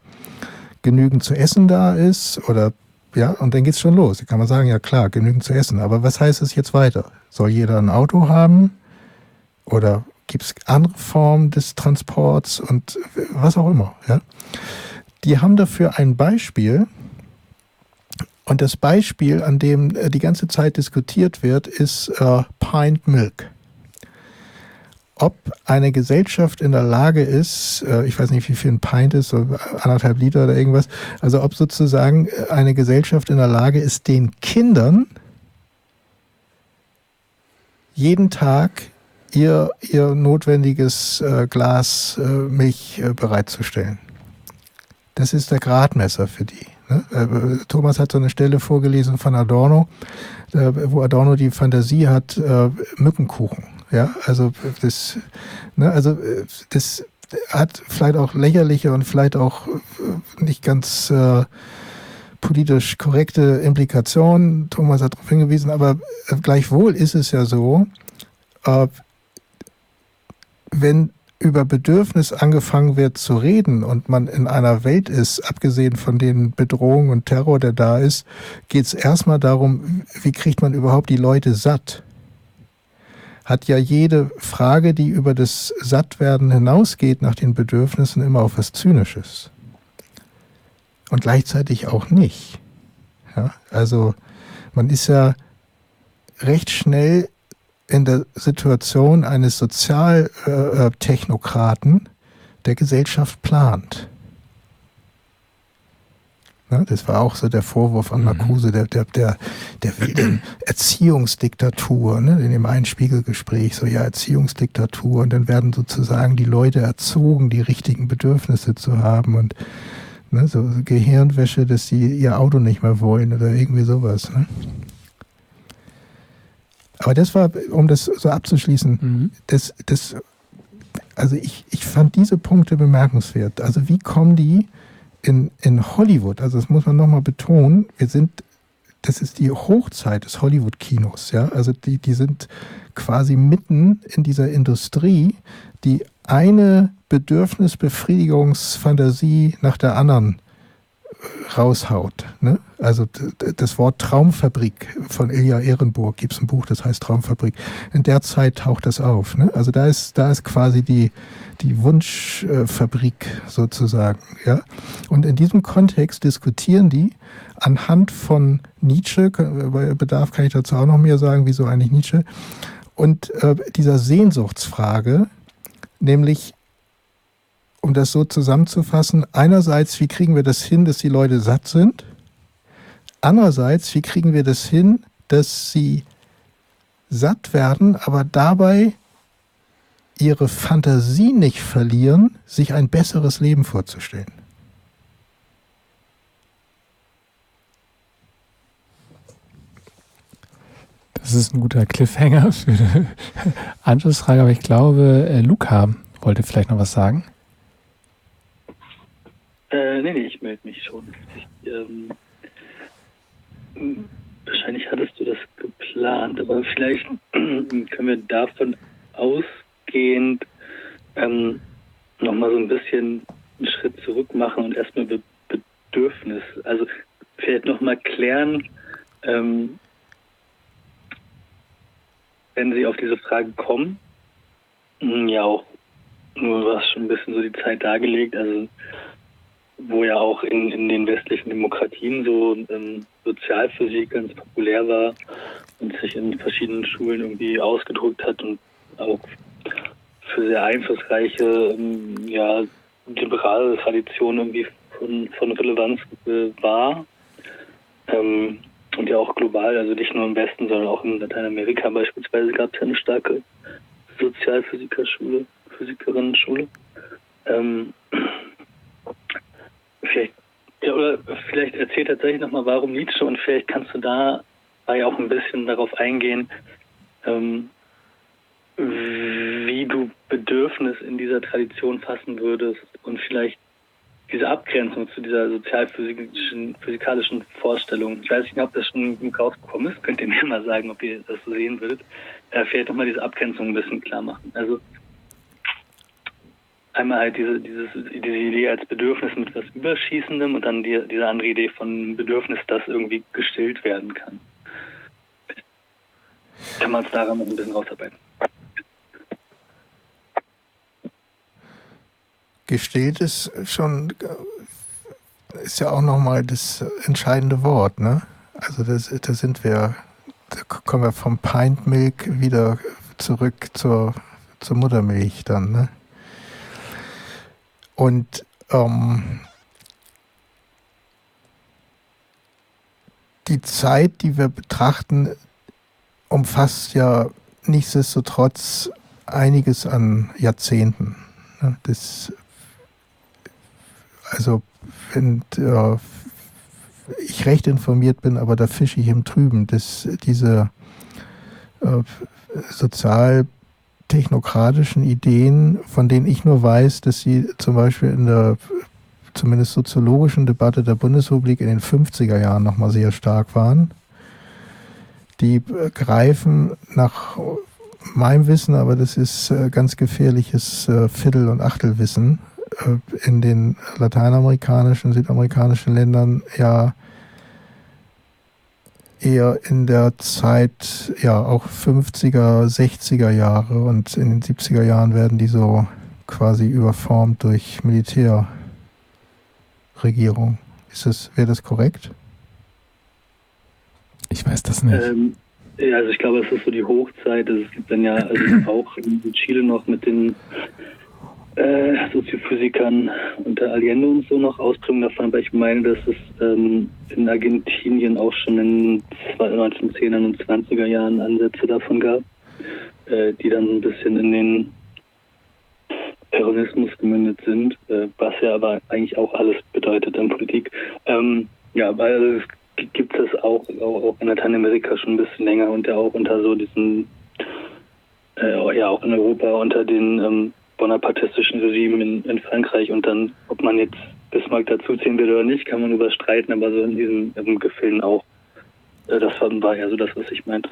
genügend zu essen da ist oder ja, und dann geht's schon los. Da kann man sagen, ja klar, genügend zu essen. Aber was heißt es jetzt weiter? Soll jeder ein Auto haben? Oder gibt es andere Formen des Transports und was auch immer? Ja? Die haben dafür ein Beispiel. Und das Beispiel, an dem äh, die ganze Zeit diskutiert wird, ist äh, Pint Milk ob eine Gesellschaft in der Lage ist, äh, ich weiß nicht, wie viel ein Pint ist, so anderthalb Liter oder irgendwas, also ob sozusagen eine Gesellschaft in der Lage ist, den Kindern jeden Tag ihr, ihr notwendiges äh, Glas äh, Milch bereitzustellen. Das ist der Gradmesser für die. Ne? Thomas hat so eine Stelle vorgelesen von Adorno, wo Adorno die Fantasie hat, Mückenkuchen ja, also das, ne, also das hat vielleicht auch lächerliche und vielleicht auch äh, nicht ganz äh, politisch korrekte Implikationen. Thomas hat darauf hingewiesen, aber äh, gleichwohl ist es ja so, äh, wenn über Bedürfnis angefangen wird zu reden und man in einer Welt ist, abgesehen von den Bedrohungen und Terror, der da ist, geht es erstmal darum, wie kriegt man überhaupt die Leute satt? Hat ja jede Frage, die über das Sattwerden hinausgeht nach den Bedürfnissen, immer auf was Zynisches. Und gleichzeitig auch nicht. Ja, also man ist ja recht schnell in der Situation eines Sozialtechnokraten, der Gesellschaft plant. Ne? Das war auch so der Vorwurf an mhm. Marcuse, der, der, der, der wilden Erziehungsdiktatur, ne? in dem einen Spiegelgespräch, so ja, Erziehungsdiktatur und dann werden sozusagen die Leute erzogen, die richtigen Bedürfnisse zu haben und ne, so Gehirnwäsche, dass sie ihr Auto nicht mehr wollen oder irgendwie sowas. Ne? Aber das war, um das so abzuschließen, mhm. das, das, also ich, ich fand diese Punkte bemerkenswert. Also wie kommen die in, in Hollywood, also das muss man nochmal betonen, wir sind, das ist die Hochzeit des Hollywood-Kinos, ja, also die, die sind quasi mitten in dieser Industrie, die eine Bedürfnisbefriedigungsfantasie nach der anderen raushaut. Ne? Also das Wort Traumfabrik von Ilja Ehrenburg gibt es ein Buch, das heißt Traumfabrik. In der Zeit taucht das auf. Ne? Also da ist, da ist quasi die, die Wunschfabrik sozusagen. Ja? Und in diesem Kontext diskutieren die anhand von Nietzsche, bei Bedarf kann ich dazu auch noch mehr sagen, wieso eigentlich Nietzsche, und äh, dieser Sehnsuchtsfrage, nämlich um das so zusammenzufassen, einerseits, wie kriegen wir das hin, dass die Leute satt sind? Andererseits, wie kriegen wir das hin, dass sie satt werden, aber dabei ihre Fantasie nicht verlieren, sich ein besseres Leben vorzustellen? Das ist ein guter Cliffhanger für die Anschlussfrage, aber ich glaube, äh, Luca wollte vielleicht noch was sagen. Äh, nee, nee, ich melde mich schon. Ich, ähm, wahrscheinlich hattest du das geplant, aber vielleicht können wir davon ausgehend ähm, nochmal so ein bisschen einen Schritt zurück machen und erstmal Be Bedürfnis, also vielleicht nochmal klären, ähm, wenn Sie auf diese Frage kommen, hm, ja auch nur was schon ein bisschen so die Zeit dargelegt, also wo ja auch in, in den westlichen Demokratien so ähm, Sozialphysik ganz populär war und sich in verschiedenen Schulen irgendwie ausgedrückt hat und auch für sehr einflussreiche, ähm, ja, liberale Traditionen irgendwie von, von Relevanz äh, war. Ähm, und ja auch global, also nicht nur im Westen, sondern auch in Lateinamerika beispielsweise gab es ja eine starke Sozialphysikerschule, Physikerinnen-Schule. Ähm, vielleicht, ja, oder vielleicht erzähl tatsächlich nochmal, warum Nietzsche und vielleicht kannst du da auch ein bisschen darauf eingehen, ähm, wie du Bedürfnis in dieser Tradition fassen würdest und vielleicht diese Abgrenzung zu dieser sozialphysikalischen physikalischen Vorstellung. Ich weiß nicht, ob das schon rausgekommen ist. Könnt ihr mir mal sagen, ob ihr das so sehen würdet. Äh, vielleicht nochmal diese Abgrenzung ein bisschen klar machen. Also einmal halt diese, dieses, diese Idee als Bedürfnis mit was Überschießendem und dann die, diese andere Idee von Bedürfnis, das irgendwie gestillt werden kann. Kann man es daran noch ein bisschen rausarbeiten. Gestillt ist schon, ist ja auch nochmal das entscheidende Wort, ne? Also da sind wir, da kommen wir vom Pint Milk wieder zurück zur, zur Muttermilch dann, ne? Und ähm, die Zeit, die wir betrachten, umfasst ja nichtsdestotrotz einiges an Jahrzehnten. Ne? Das, also, wenn äh, ich recht informiert bin, aber da fische ich im Trüben, dass diese äh, sozial technokratischen Ideen, von denen ich nur weiß, dass sie zum Beispiel in der zumindest soziologischen Debatte der Bundesrepublik in den 50er Jahren nochmal sehr stark waren. Die greifen nach meinem Wissen, aber das ist äh, ganz gefährliches äh, Viertel- und Achtelwissen, äh, in den lateinamerikanischen, südamerikanischen Ländern ja eher in der Zeit, ja, auch 50er, 60er Jahre und in den 70er Jahren werden die so quasi überformt durch Militärregierung. Ist das, wäre das korrekt? Ich weiß das nicht. Ähm, ja, also ich glaube, es ist so die Hochzeit. Es gibt dann ja also auch in Chile noch mit den äh, Soziophysikern unter Allende und so noch Ausprägungen davon, aber ich meine, dass es ähm, in Argentinien auch schon in 1910er und 20er Jahren Ansätze davon gab, äh, die dann ein bisschen in den Terrorismus gemündet sind, äh, was ja aber eigentlich auch alles bedeutet in Politik. Ähm, ja, weil es gibt es auch, auch, auch in Lateinamerika schon ein bisschen länger und ja auch unter so diesen, äh, ja auch in Europa unter den ähm, bonapartistischen Regime in, in Frankreich und dann, ob man jetzt Bismarck dazuziehen will oder nicht, kann man überstreiten, aber so in diesem im Gefilden auch. Äh, das war ja so das, was ich meinte.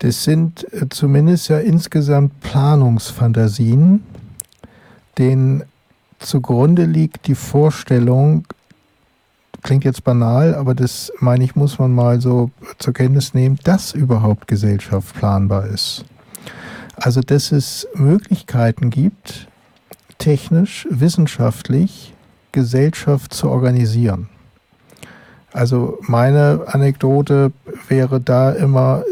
Das sind äh, zumindest ja insgesamt Planungsfantasien, denen zugrunde liegt die Vorstellung, klingt jetzt banal, aber das meine ich, muss man mal so zur Kenntnis nehmen, dass überhaupt Gesellschaft planbar ist. Also, dass es Möglichkeiten gibt, technisch, wissenschaftlich Gesellschaft zu organisieren. Also meine Anekdote wäre da immer,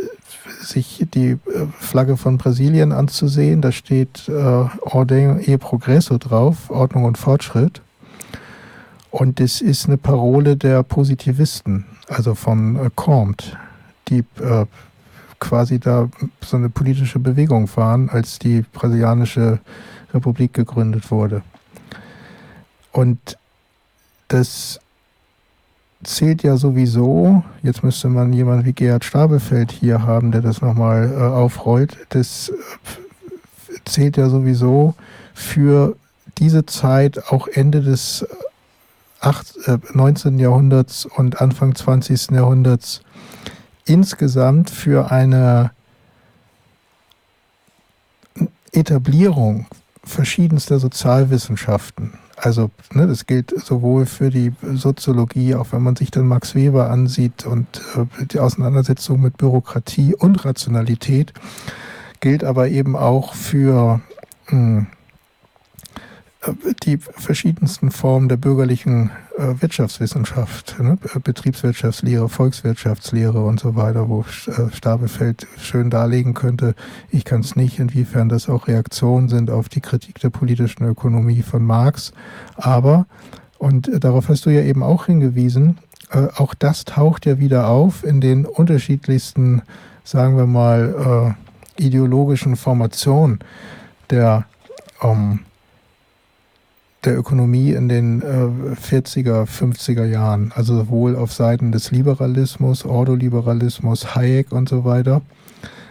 sich die äh, Flagge von Brasilien anzusehen. Da steht äh, Ordem e Progresso drauf, Ordnung und Fortschritt. Und das ist eine Parole der Positivisten, also von äh, Comte, die äh, quasi da so eine politische Bewegung waren, als die brasilianische Republik gegründet wurde. Und das zählt ja sowieso, jetzt müsste man jemanden wie Gerhard Stabelfeld hier haben, der das nochmal äh, aufrollt, das zählt ja sowieso für diese Zeit auch Ende des 8, äh, 19. Jahrhunderts und Anfang 20. Jahrhunderts insgesamt für eine Etablierung verschiedenster Sozialwissenschaften. Also ne, das gilt sowohl für die Soziologie, auch wenn man sich dann Max Weber ansieht und äh, die Auseinandersetzung mit Bürokratie und Rationalität, gilt aber eben auch für mh, hm, die verschiedensten Formen der bürgerlichen äh, Wirtschaftswissenschaft, ne? Betriebswirtschaftslehre, Volkswirtschaftslehre und so weiter, wo äh, Stabefeld schön darlegen könnte, ich kann es nicht, inwiefern das auch Reaktionen sind auf die Kritik der politischen Ökonomie von Marx. Aber, und darauf hast du ja eben auch hingewiesen, äh, auch das taucht ja wieder auf in den unterschiedlichsten, sagen wir mal, äh, ideologischen Formationen der ähm, der Ökonomie in den äh, 40er, 50er Jahren. Also sowohl auf Seiten des Liberalismus, Ordoliberalismus, Hayek und so weiter,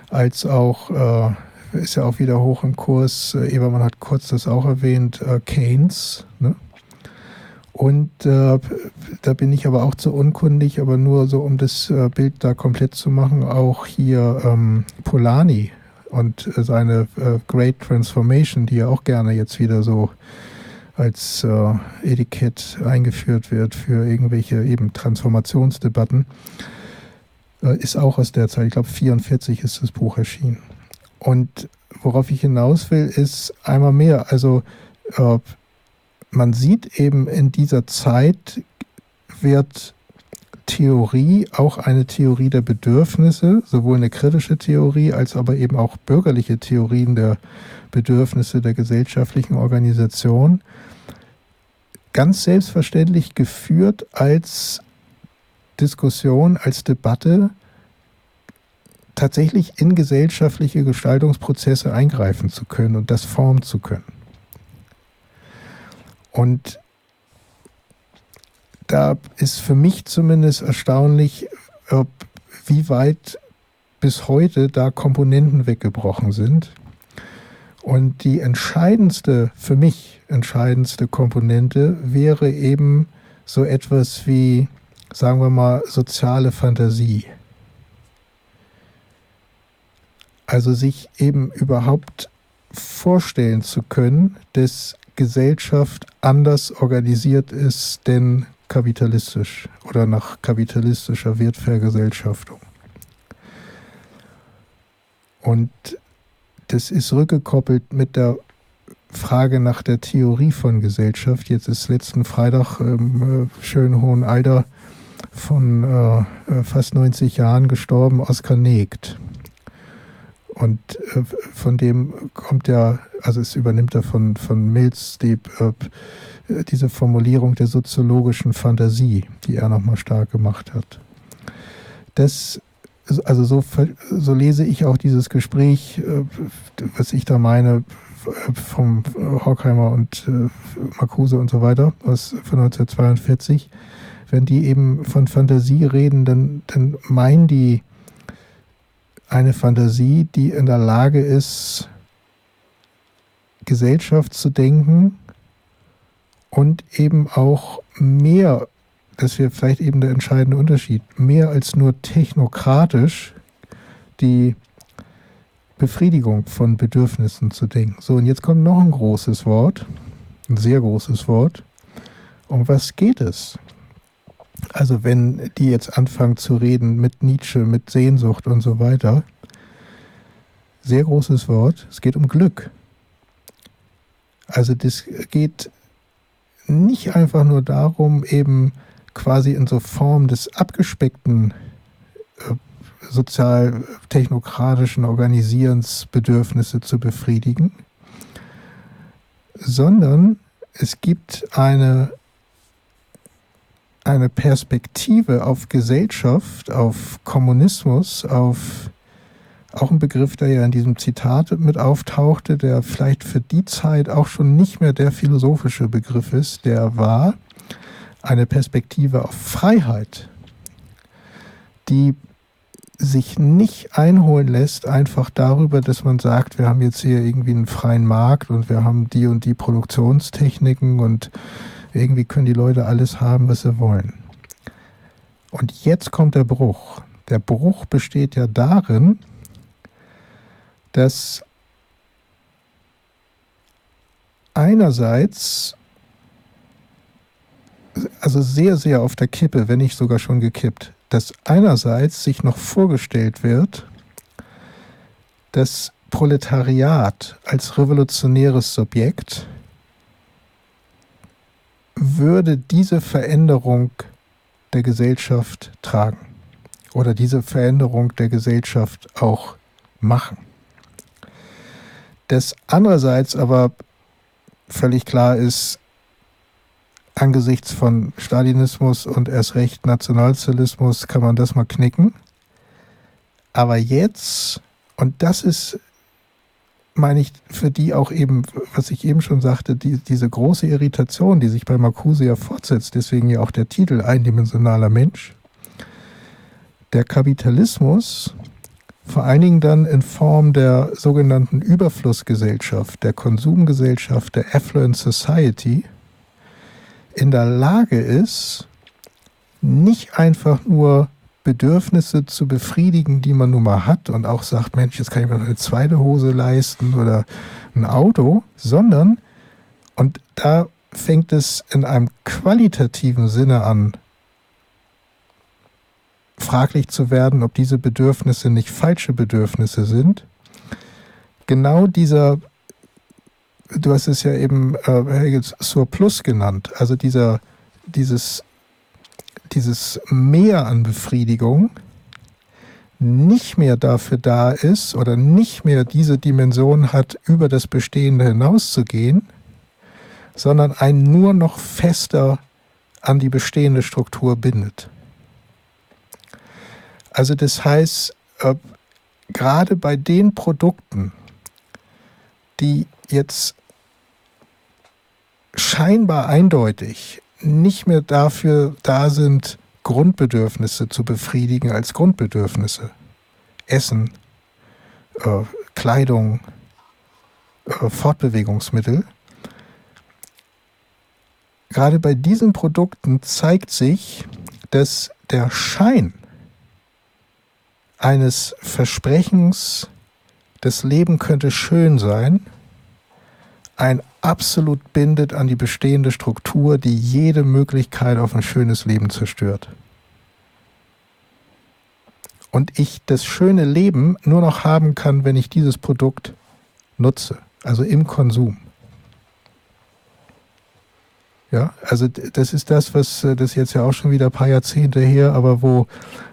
als auch, äh, ist ja auch wieder hoch im Kurs, äh, Ebermann hat kurz das auch erwähnt, äh, Keynes. Ne? Und äh, da bin ich aber auch zu unkundig, aber nur so, um das äh, Bild da komplett zu machen, auch hier ähm, Polanyi und seine äh, Great Transformation, die ja auch gerne jetzt wieder so als äh, Etikett eingeführt wird für irgendwelche eben Transformationsdebatten, äh, ist auch aus der Zeit. Ich glaube, 44 ist das Buch erschienen. Und worauf ich hinaus will, ist einmal mehr, also äh, man sieht eben in dieser Zeit wird Theorie auch eine Theorie der Bedürfnisse, sowohl eine kritische Theorie als aber eben auch bürgerliche Theorien der Bedürfnisse der gesellschaftlichen Organisation ganz selbstverständlich geführt als Diskussion, als Debatte, tatsächlich in gesellschaftliche Gestaltungsprozesse eingreifen zu können und das formen zu können. Und da ist für mich zumindest erstaunlich, wie weit bis heute da Komponenten weggebrochen sind. Und die entscheidendste, für mich entscheidendste Komponente wäre eben so etwas wie, sagen wir mal, soziale Fantasie. Also sich eben überhaupt vorstellen zu können, dass Gesellschaft anders organisiert ist denn kapitalistisch oder nach kapitalistischer Wertvergesellschaftung. Und das ist rückgekoppelt mit der Frage nach der Theorie von Gesellschaft. Jetzt ist letzten Freitag im äh, schönen hohen Alter von äh, äh fast 90 Jahren gestorben Oskar Negt. Und äh, von dem kommt ja, also es übernimmt er von, von Mills die, äh, diese Formulierung der soziologischen Fantasie, die er nochmal stark gemacht hat. Das also so, so lese ich auch dieses Gespräch, äh, was ich da meine, vom Horkheimer und äh, Marcuse und so weiter aus von 1942. Wenn die eben von Fantasie reden, dann, dann meinen die eine Fantasie, die in der Lage ist, Gesellschaft zu denken und eben auch mehr das wäre vielleicht eben der entscheidende Unterschied, mehr als nur technokratisch die Befriedigung von Bedürfnissen zu denken. So, und jetzt kommt noch ein großes Wort, ein sehr großes Wort. Um was geht es? Also wenn die jetzt anfangen zu reden mit Nietzsche, mit Sehnsucht und so weiter, sehr großes Wort, es geht um Glück. Also das geht nicht einfach nur darum, eben quasi in so Form des abgespeckten äh, sozial-technokratischen Organisierens Bedürfnisse zu befriedigen, sondern es gibt eine, eine Perspektive auf Gesellschaft, auf Kommunismus, auf auch ein Begriff, der ja in diesem Zitat mit auftauchte, der vielleicht für die Zeit auch schon nicht mehr der philosophische Begriff ist, der war, eine Perspektive auf Freiheit, die sich nicht einholen lässt, einfach darüber, dass man sagt, wir haben jetzt hier irgendwie einen freien Markt und wir haben die und die Produktionstechniken und irgendwie können die Leute alles haben, was sie wollen. Und jetzt kommt der Bruch. Der Bruch besteht ja darin, dass einerseits, also sehr, sehr auf der Kippe, wenn nicht sogar schon gekippt, dass einerseits sich noch vorgestellt wird, das Proletariat als revolutionäres Subjekt würde diese Veränderung der Gesellschaft tragen oder diese Veränderung der Gesellschaft auch machen. Das andererseits aber völlig klar ist, angesichts von Stalinismus und erst recht Nationalsozialismus kann man das mal knicken. Aber jetzt, und das ist, meine ich, für die auch eben, was ich eben schon sagte, die, diese große Irritation, die sich bei Marcuse ja fortsetzt, deswegen ja auch der Titel Eindimensionaler Mensch. Der Kapitalismus vor allen Dingen dann in Form der sogenannten Überflussgesellschaft, der Konsumgesellschaft, der Affluent Society, in der Lage ist, nicht einfach nur Bedürfnisse zu befriedigen, die man nun mal hat und auch sagt, Mensch, jetzt kann ich mir noch eine zweite Hose leisten oder ein Auto, sondern, und da fängt es in einem qualitativen Sinne an, fraglich zu werden, ob diese Bedürfnisse nicht falsche Bedürfnisse sind. Genau dieser, du hast es ja eben äh, Hegels Surplus genannt, also dieser, dieses, dieses Mehr an Befriedigung nicht mehr dafür da ist oder nicht mehr diese Dimension hat, über das Bestehende hinauszugehen, sondern einen nur noch fester an die bestehende Struktur bindet. Also das heißt, äh, gerade bei den Produkten, die jetzt scheinbar eindeutig nicht mehr dafür da sind, Grundbedürfnisse zu befriedigen als Grundbedürfnisse. Essen, äh, Kleidung, äh, Fortbewegungsmittel. Gerade bei diesen Produkten zeigt sich, dass der Schein eines Versprechens, das Leben könnte schön sein, ein absolut bindet an die bestehende Struktur, die jede Möglichkeit auf ein schönes Leben zerstört. Und ich das schöne Leben nur noch haben kann, wenn ich dieses Produkt nutze, also im Konsum. Ja, also das ist das, was äh, das jetzt ja auch schon wieder ein paar Jahrzehnte her, aber wo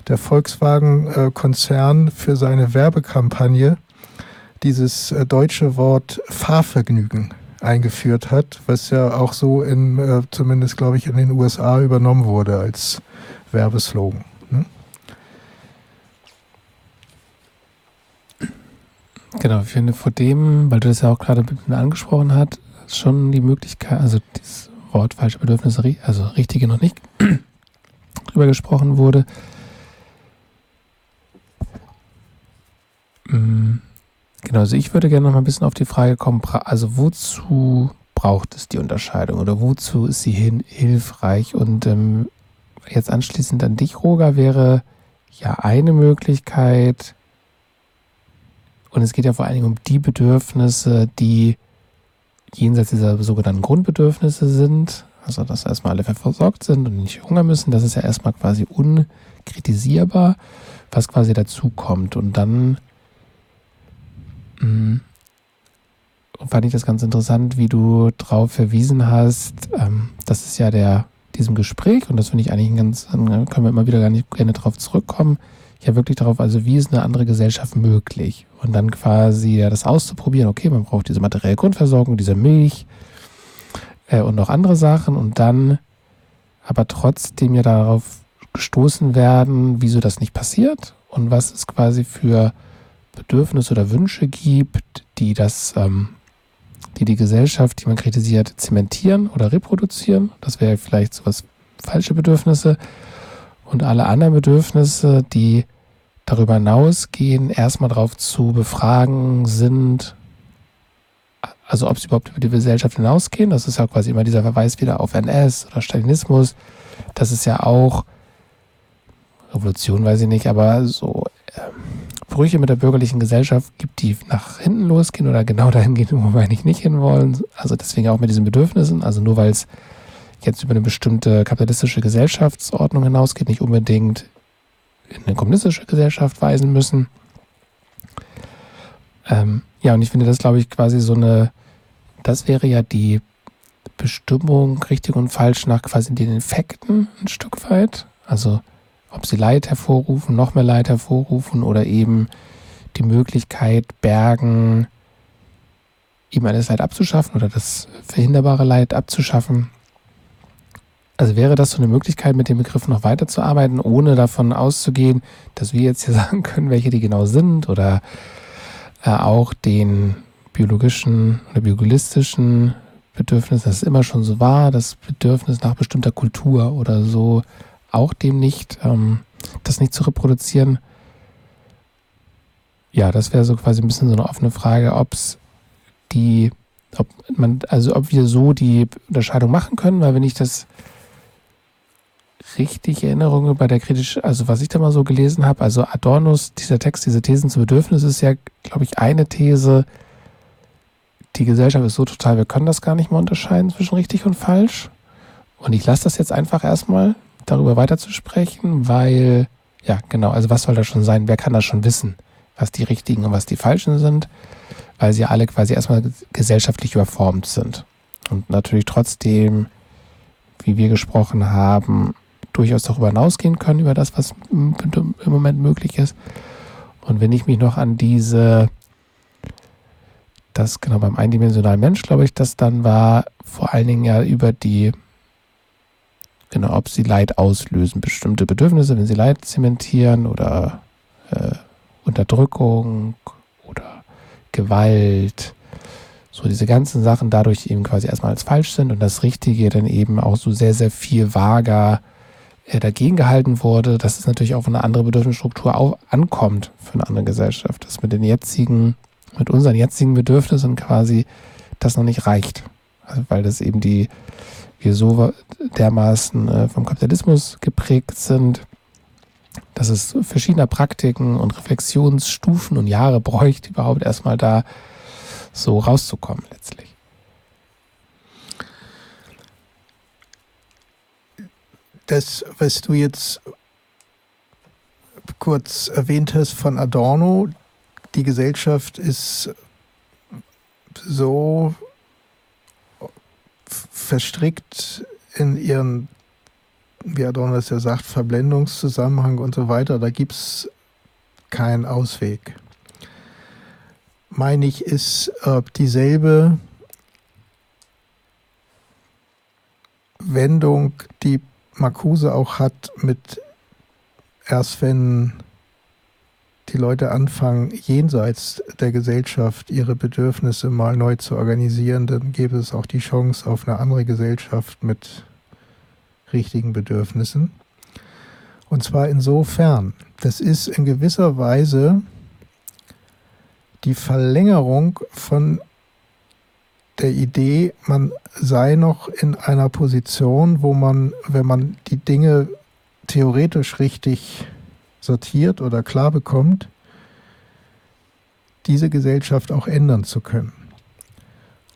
der Volkswagen-Konzern für seine Werbekampagne dieses äh, deutsche Wort Fahrvergnügen eingeführt hat, was ja auch so in, äh, zumindest glaube ich, in den USA übernommen wurde als Werbeslogan. Ne? Genau, ich finde vor dem, weil du das ja auch gerade angesprochen hast, schon die Möglichkeit, also dieses Wort falsche Bedürfnisse, also richtige noch nicht, drüber gesprochen wurde. Mm, genau, also ich würde gerne noch mal ein bisschen auf die Frage kommen, also wozu braucht es die Unterscheidung oder wozu ist sie hin, hilfreich? Und ähm, jetzt anschließend an dich, Roger, wäre ja eine Möglichkeit, und es geht ja vor allen Dingen um die Bedürfnisse, die jenseits dieser sogenannten Grundbedürfnisse sind, also dass erstmal alle versorgt sind und nicht hungern müssen, das ist ja erstmal quasi unkritisierbar, was quasi dazu kommt. Und dann mh, mm, fand ich das ganz interessant, wie du darauf verwiesen hast, ähm, das ist ja der diesem Gespräch, und das finde ich eigentlich ein ganz, können wir immer wieder gar nicht gerne darauf zurückkommen, ja wirklich darauf, also wie ist eine andere Gesellschaft möglich? Und dann quasi ja, das auszuprobieren, okay, man braucht diese materielle Grundversorgung, diese Milch äh, und noch andere Sachen und dann aber trotzdem ja darauf gestoßen werden, wieso das nicht passiert und was es quasi für Bedürfnisse oder Wünsche gibt, die das, ähm, die die Gesellschaft, die man kritisiert, zementieren oder reproduzieren. Das wäre vielleicht sowas falsche Bedürfnisse und alle anderen Bedürfnisse, die darüber hinausgehen, erstmal darauf zu befragen sind, also ob sie überhaupt über die Gesellschaft hinausgehen. Das ist ja quasi immer dieser Verweis wieder auf NS oder Stalinismus. Das ist ja auch Revolution, weiß ich nicht, aber so ähm, Brüche mit der bürgerlichen Gesellschaft gibt, die nach hinten losgehen oder genau dahin gehen, wo wir eigentlich nicht hinwollen. Also deswegen auch mit diesen Bedürfnissen. Also nur weil es jetzt über eine bestimmte kapitalistische Gesellschaftsordnung hinausgeht, nicht unbedingt in eine kommunistische Gesellschaft weisen müssen. Ähm, ja, und ich finde das, glaube ich, quasi so eine, das wäre ja die Bestimmung, richtig und falsch, nach quasi den Effekten ein Stück weit. Also ob sie Leid hervorrufen, noch mehr Leid hervorrufen oder eben die Möglichkeit bergen, ihm alles Leid abzuschaffen oder das verhinderbare Leid abzuschaffen. Also wäre das so eine Möglichkeit, mit dem Begriff noch weiterzuarbeiten, ohne davon auszugehen, dass wir jetzt hier sagen können, welche die genau sind oder äh, auch den biologischen oder biologistischen Bedürfnissen, das immer schon so war, das Bedürfnis nach bestimmter Kultur oder so, auch dem nicht, ähm, das nicht zu reproduzieren. Ja, das wäre so quasi ein bisschen so eine offene Frage, ob es die, ob man, also ob wir so die Unterscheidung machen können, weil wenn ich das richtig Erinnerungen bei der kritisch, also was ich da mal so gelesen habe, also Adornos, dieser Text, diese Thesen zu Bedürfnis ist ja, glaube ich, eine These, die Gesellschaft ist so total, wir können das gar nicht mehr unterscheiden zwischen richtig und falsch. Und ich lasse das jetzt einfach erstmal, darüber weiterzusprechen, weil, ja, genau, also was soll das schon sein? Wer kann das schon wissen, was die richtigen und was die falschen sind? Weil sie alle quasi erstmal gesellschaftlich überformt sind. Und natürlich trotzdem, wie wir gesprochen haben, durchaus darüber hinausgehen können, über das, was im Moment möglich ist. Und wenn ich mich noch an diese, das genau beim eindimensionalen Mensch, glaube ich, das dann war, vor allen Dingen ja über die, genau, ob sie Leid auslösen, bestimmte Bedürfnisse, wenn sie Leid zementieren oder äh, Unterdrückung oder Gewalt, so diese ganzen Sachen dadurch eben quasi erstmal als falsch sind und das Richtige dann eben auch so sehr, sehr viel vager dagegen gehalten wurde, dass es natürlich auch eine andere Bedürfnisstruktur auch ankommt für eine andere Gesellschaft. Dass mit den jetzigen, mit unseren jetzigen Bedürfnissen quasi das noch nicht reicht. Also weil das eben die, wir so dermaßen äh, vom Kapitalismus geprägt sind, dass es verschiedener Praktiken und Reflexionsstufen und Jahre bräuchte, überhaupt erstmal da so rauszukommen letztlich. Das, was du jetzt kurz erwähnt hast von Adorno, die Gesellschaft ist so verstrickt in ihren, wie Adorno das ja sagt, Verblendungszusammenhang und so weiter, da gibt es keinen Ausweg. Meine ich, ist äh, dieselbe Wendung, die Marcuse auch hat mit erst wenn die Leute anfangen, jenseits der Gesellschaft ihre Bedürfnisse mal neu zu organisieren, dann gäbe es auch die Chance auf eine andere Gesellschaft mit richtigen Bedürfnissen. Und zwar insofern, das ist in gewisser Weise die Verlängerung von der Idee, man sei noch in einer Position, wo man, wenn man die Dinge theoretisch richtig sortiert oder klar bekommt, diese Gesellschaft auch ändern zu können.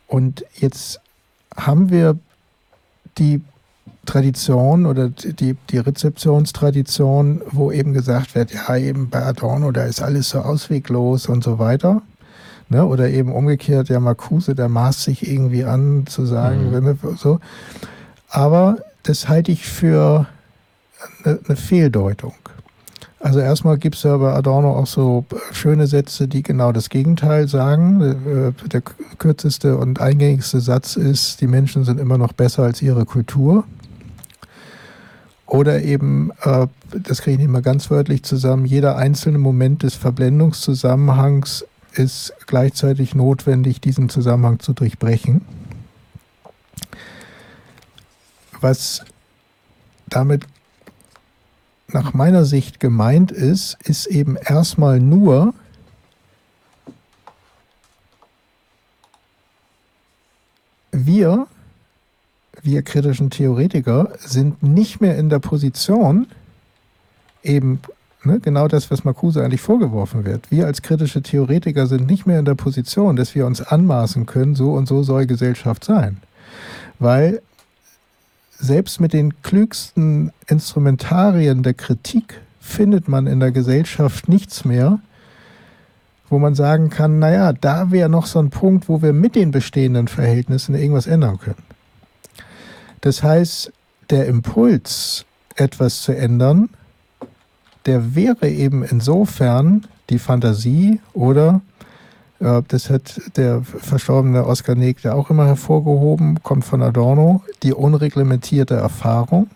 Und jetzt haben wir die Tradition oder die, die Rezeptionstradition, wo eben gesagt wird, ja, eben bei Adorno, da ist alles so ausweglos und so weiter. Ne? Oder eben umgekehrt, ja, Marcuse, der maßt sich irgendwie an zu sagen, mhm. so. Aber das halte ich für eine, eine Fehldeutung. Also erstmal gibt es ja bei Adorno auch so schöne Sätze, die genau das Gegenteil sagen. Äh, der kürzeste und eingängigste Satz ist, die Menschen sind immer noch besser als ihre Kultur. Oder eben, äh, das kriege ich nicht mal ganz wörtlich zusammen, jeder einzelne Moment des Verblendungszusammenhangs ist gleichzeitig notwendig, diesen Zusammenhang zu durchbrechen. Was damit nach meiner Sicht gemeint ist, ist eben erstmal nur, wir, wir kritischen Theoretiker, sind nicht mehr in der Position, eben ne, genau das, was Marcuse eigentlich vorgeworfen wird. Wir als kritische Theoretiker sind nicht mehr in der Position, dass wir uns anmaßen können, so und so soll Gesellschaft sein. Weil selbst mit den klügsten Instrumentarien der Kritik findet man in der Gesellschaft nichts mehr, wo man sagen kann, naja, da wäre noch so ein Punkt, wo wir mit den bestehenden Verhältnissen irgendwas ändern können. Das heißt, der Impuls, etwas zu ändern, der wäre eben insofern die Fantasie oder äh, das hat der verstorbene Oskar Negre auch immer hervorgehoben, kommt von Adorno, die unreglementierte Erfahrung.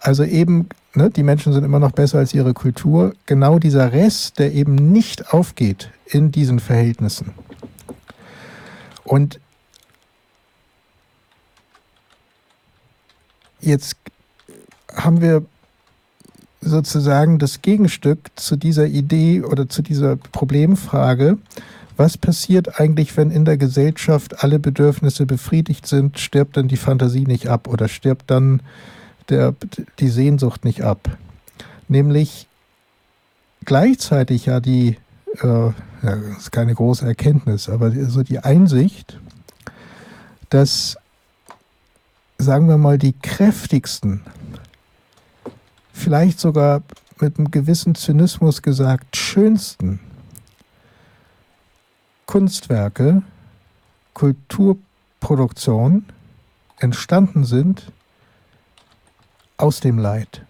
Also eben, ne, die Menschen sind immer noch besser als ihre Kultur. Genau dieser Rest, der eben nicht aufgeht in diesen Verhältnissen. Und jetzt haben wir sozusagen das Gegenstück zu dieser Idee oder zu dieser Problemfrage, was passiert eigentlich, wenn in der Gesellschaft alle Bedürfnisse befriedigt sind, stirbt dann die Fantasie nicht ab oder stirbt dann der, die Sehnsucht nicht ab? Nämlich gleichzeitig ja die, äh, ja, das ist keine große Erkenntnis, aber so die Einsicht, dass, sagen wir mal, die kräftigsten vielleicht sogar mit einem gewissen Zynismus gesagt, schönsten Kunstwerke, Kulturproduktion entstanden sind aus dem Leid,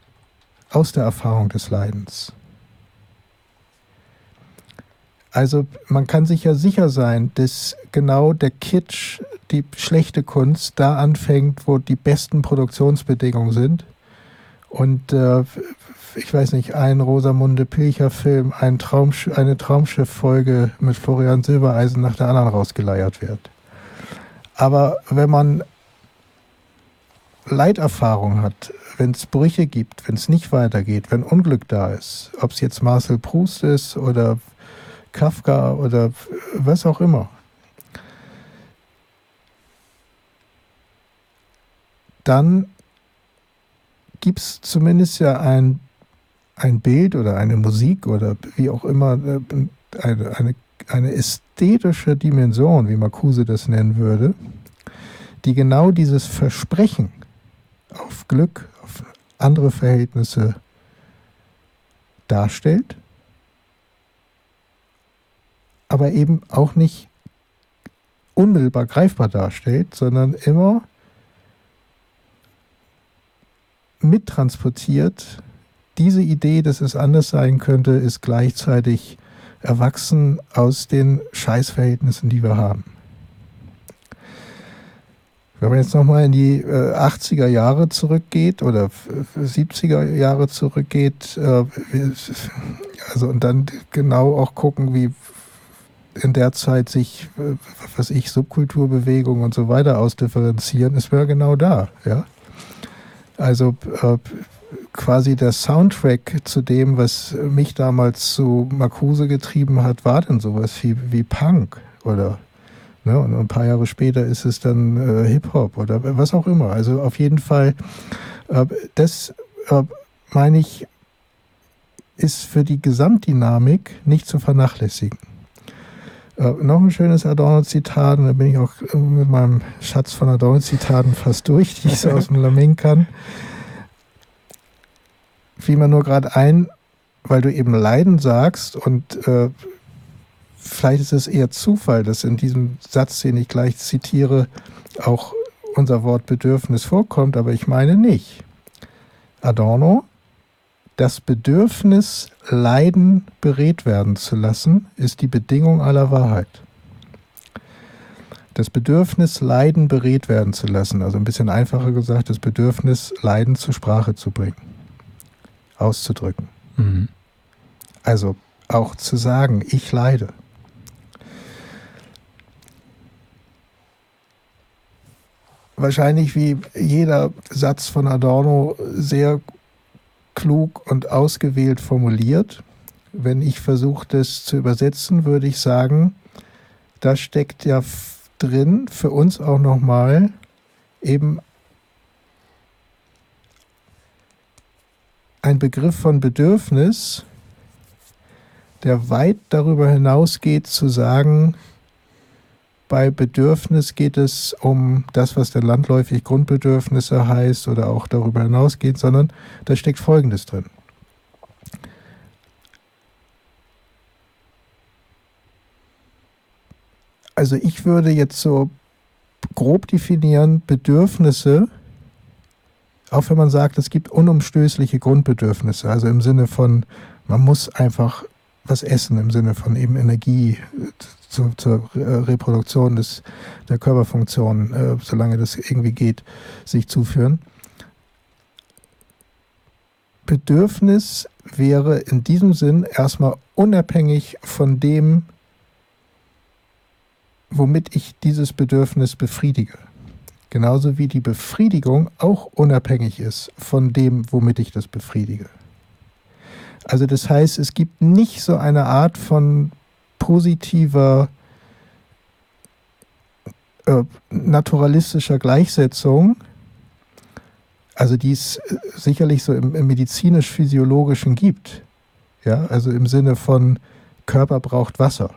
aus der Erfahrung des Leidens. Also man kann sich ja sicher sein, dass genau der Kitsch, die schlechte Kunst da anfängt, wo die besten Produktionsbedingungen sind und äh, ich weiß nicht, ein Rosamunde Pilcher-Film, ein Traumsch eine Traumschiff-Folge mit Florian Silbereisen nach der anderen rausgeleiert wird. Aber wenn man Leiterfahrung hat, wenn es Brüche gibt, wenn es nicht weitergeht, wenn Unglück da ist, ob es jetzt Marcel Proust ist oder Kafka oder was auch immer, dann gibt es zumindest ja ein, ein Bild oder eine Musik oder wie auch immer, äh, eine, eine, eine ästhetische Dimension, wie Marcuse das nennen würde, die genau dieses Versprechen auf Glück, auf andere Verhältnisse darstellt, aber eben auch nicht unmittelbar greifbar darstellt, sondern immer mittransportiert. Diese Idee, dass es anders sein könnte, ist gleichzeitig erwachsen aus den Scheißverhältnissen, die wir haben. Wenn man jetzt nochmal in die äh, 80er Jahre zurückgeht oder 70er Jahre zurückgeht, äh, also und dann genau auch gucken, wie in der Zeit sich, äh, was ich, Subkulturbewegungen und so weiter ausdifferenzieren, ist mir genau da, ja. Also äh, quasi der Soundtrack zu dem, was mich damals zu Marcuse getrieben hat, war dann sowas wie, wie Punk oder ne? und ein paar Jahre später ist es dann äh, Hip-Hop oder was auch immer. Also auf jeden Fall, äh, das äh, meine ich, ist für die Gesamtdynamik nicht zu vernachlässigen. Äh, noch ein schönes Adorno-Zitat, und da bin ich auch mit meinem Schatz von Adorno-Zitaten fast durch, die ich so aus dem Lameng kann. Fiel mir nur gerade ein, weil du eben Leiden sagst und äh, vielleicht ist es eher Zufall, dass in diesem Satz, den ich gleich zitiere, auch unser Wort Bedürfnis vorkommt, aber ich meine nicht. Adorno das Bedürfnis, Leiden beredt werden zu lassen, ist die Bedingung aller Wahrheit. Das Bedürfnis, Leiden beredt werden zu lassen, also ein bisschen einfacher gesagt, das Bedürfnis, Leiden zur Sprache zu bringen, auszudrücken. Mhm. Also auch zu sagen, ich leide. Wahrscheinlich wie jeder Satz von Adorno sehr klug und ausgewählt formuliert. Wenn ich versuche, das zu übersetzen, würde ich sagen, da steckt ja drin für uns auch nochmal eben ein Begriff von Bedürfnis, der weit darüber hinausgeht zu sagen, bei Bedürfnis geht es um das, was der landläufig Grundbedürfnisse heißt oder auch darüber hinausgeht, sondern da steckt Folgendes drin. Also ich würde jetzt so grob definieren, Bedürfnisse, auch wenn man sagt, es gibt unumstößliche Grundbedürfnisse, also im Sinne von, man muss einfach was essen, im Sinne von eben Energie, zu, zur äh, Reproduktion des, der Körperfunktion, äh, solange das irgendwie geht, sich zuführen. Bedürfnis wäre in diesem Sinn erstmal unabhängig von dem, womit ich dieses Bedürfnis befriedige. Genauso wie die Befriedigung auch unabhängig ist von dem, womit ich das befriedige. Also das heißt, es gibt nicht so eine Art von positiver äh, naturalistischer Gleichsetzung, also die es äh, sicherlich so im, im medizinisch-physiologischen gibt. Ja, also im Sinne von Körper braucht Wasser.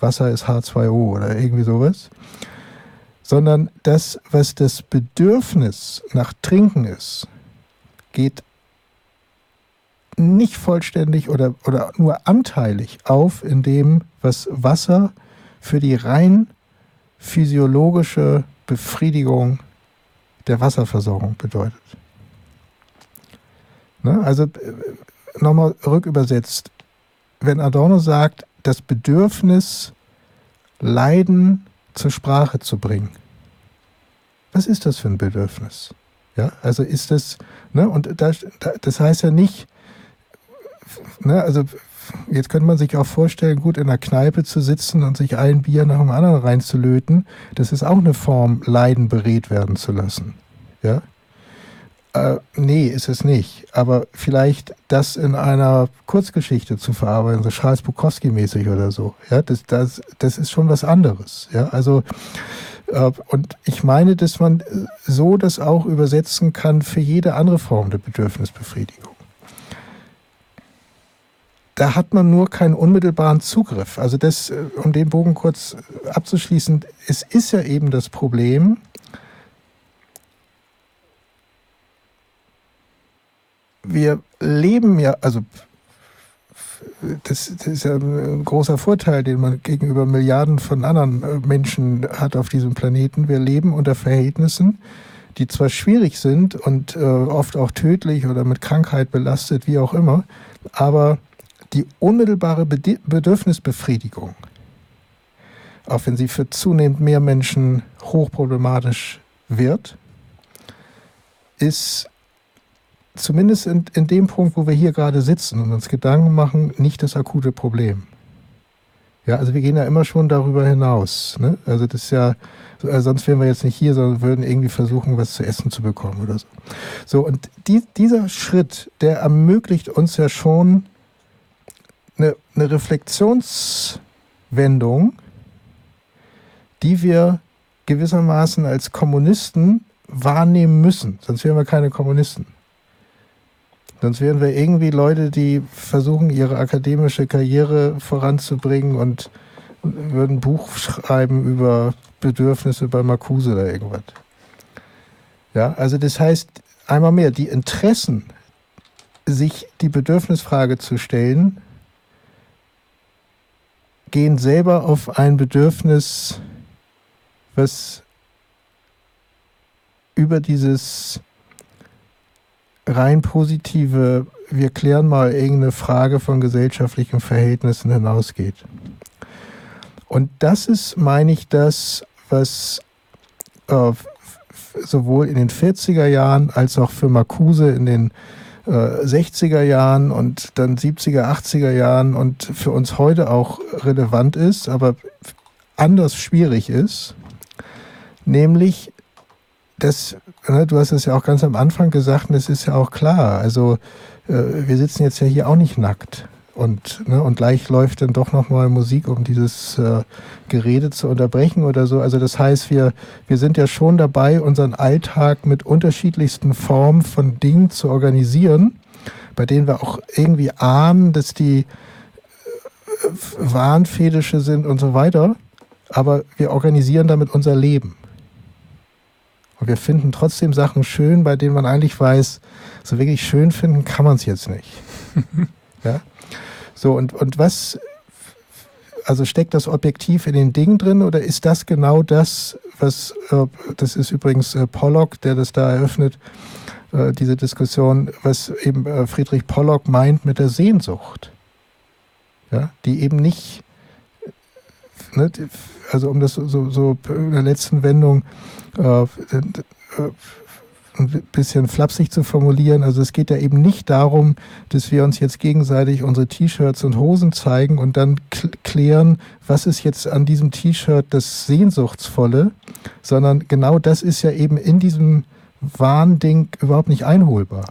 Wasser ist H2O oder irgendwie sowas. Sondern das, was das Bedürfnis nach Trinken ist, geht nicht vollständig oder, oder nur anteilig auf in dem, was Wasser für die rein physiologische Befriedigung der Wasserversorgung bedeutet. Ne? Also äh, nochmal rückübersetzt, wenn Adorno sagt, das Bedürfnis, Leiden zur Sprache zu bringen, was ist das für ein Bedürfnis? Ja, also ist das, ne, und das, das heißt ja nicht, ne, also jetzt könnte man sich auch vorstellen, gut in einer Kneipe zu sitzen und sich ein Bier nach dem anderen reinzulöten. Das ist auch eine Form, Leiden beredt werden zu lassen. Ja? Äh, nee, ist es nicht. Aber vielleicht das in einer Kurzgeschichte zu verarbeiten, so Charles Bukowski-mäßig oder so. Ja, das, das, das ist schon was anderes. Ja, also, äh, und ich meine, dass man so das auch übersetzen kann für jede andere Form der Bedürfnisbefriedigung da hat man nur keinen unmittelbaren Zugriff. Also das, äh, um den Bogen kurz abzuschließen, es ist ja eben das Problem, wir leben ja, also das, das, ist ja ein großer Vorteil, den man gegenüber Milliarden von anderen äh, Menschen hat auf diesem Planeten. Wir leben unter Verhältnissen, die zwar schwierig sind und äh, oft auch tödlich oder mit Krankheit belastet, wie auch immer, aber die unmittelbare Bedürfnisbefriedigung, auch wenn sie für zunehmend mehr Menschen hochproblematisch wird, ist zumindest in, in dem Punkt, wo wir hier gerade sitzen und uns Gedanken machen, nicht das akute Problem. Ja, also wir gehen ja immer schon darüber hinaus. Ne? Also das ist ja, also sonst wären wir jetzt nicht hier, sondern würden irgendwie versuchen, was zu essen zu bekommen oder so. So, und die, dieser Schritt, der ermöglicht uns ja schon eine, eine Reflexionswendung, die wir gewissermaßen als Kommunisten wahrnehmen müssen. Sonst wären wir keine Kommunisten. Sonst wären wir irgendwie Leute, die versuchen, ihre akademische Karriere voranzubringen und würden ein Buch schreiben über Bedürfnisse bei Marcuse oder irgendwas. Ja, also das heißt, einmal mehr, die Interessen, sich die Bedürfnisfrage zu stellen, gehen selber auf ein Bedürfnis, was über dieses rein positive, wir klären mal irgendeine Frage von gesellschaftlichen Verhältnissen hinausgeht. Und das ist, meine ich, das, was äh, sowohl in den 40er Jahren als auch für Marcuse in den 60er äh, Jahren und dann 70er, 80er Jahren und für uns heute auch relevant ist, aber anders schwierig ist, nämlich das, ne, du hast es ja auch ganz am Anfang gesagt, und es ist ja auch klar, also äh, wir sitzen jetzt ja hier auch nicht nackt. Und, ne, und gleich läuft dann doch nochmal Musik, um dieses äh, Gerede zu unterbrechen oder so. Also das heißt, wir, wir sind ja schon dabei, unseren Alltag mit unterschiedlichsten Formen von Dingen zu organisieren, bei denen wir auch irgendwie ahnen, dass die äh, Wahnfedische sind und so weiter. Aber wir organisieren damit unser Leben. Und wir finden trotzdem Sachen schön, bei denen man eigentlich weiß, so wirklich schön finden kann man es jetzt nicht. ja? So, und, und was, also steckt das Objektiv in den Dingen drin oder ist das genau das, was, äh, das ist übrigens äh, Pollock, der das da eröffnet, äh, diese Diskussion, was eben äh, Friedrich Pollock meint mit der Sehnsucht. Ja, die eben nicht, ne, also um das so, so in der letzten Wendung äh, äh, ein bisschen flapsig zu formulieren. Also es geht ja eben nicht darum, dass wir uns jetzt gegenseitig unsere T-Shirts und Hosen zeigen und dann klären, was ist jetzt an diesem T-Shirt das Sehnsuchtsvolle, sondern genau das ist ja eben in diesem Wahnding überhaupt nicht einholbar.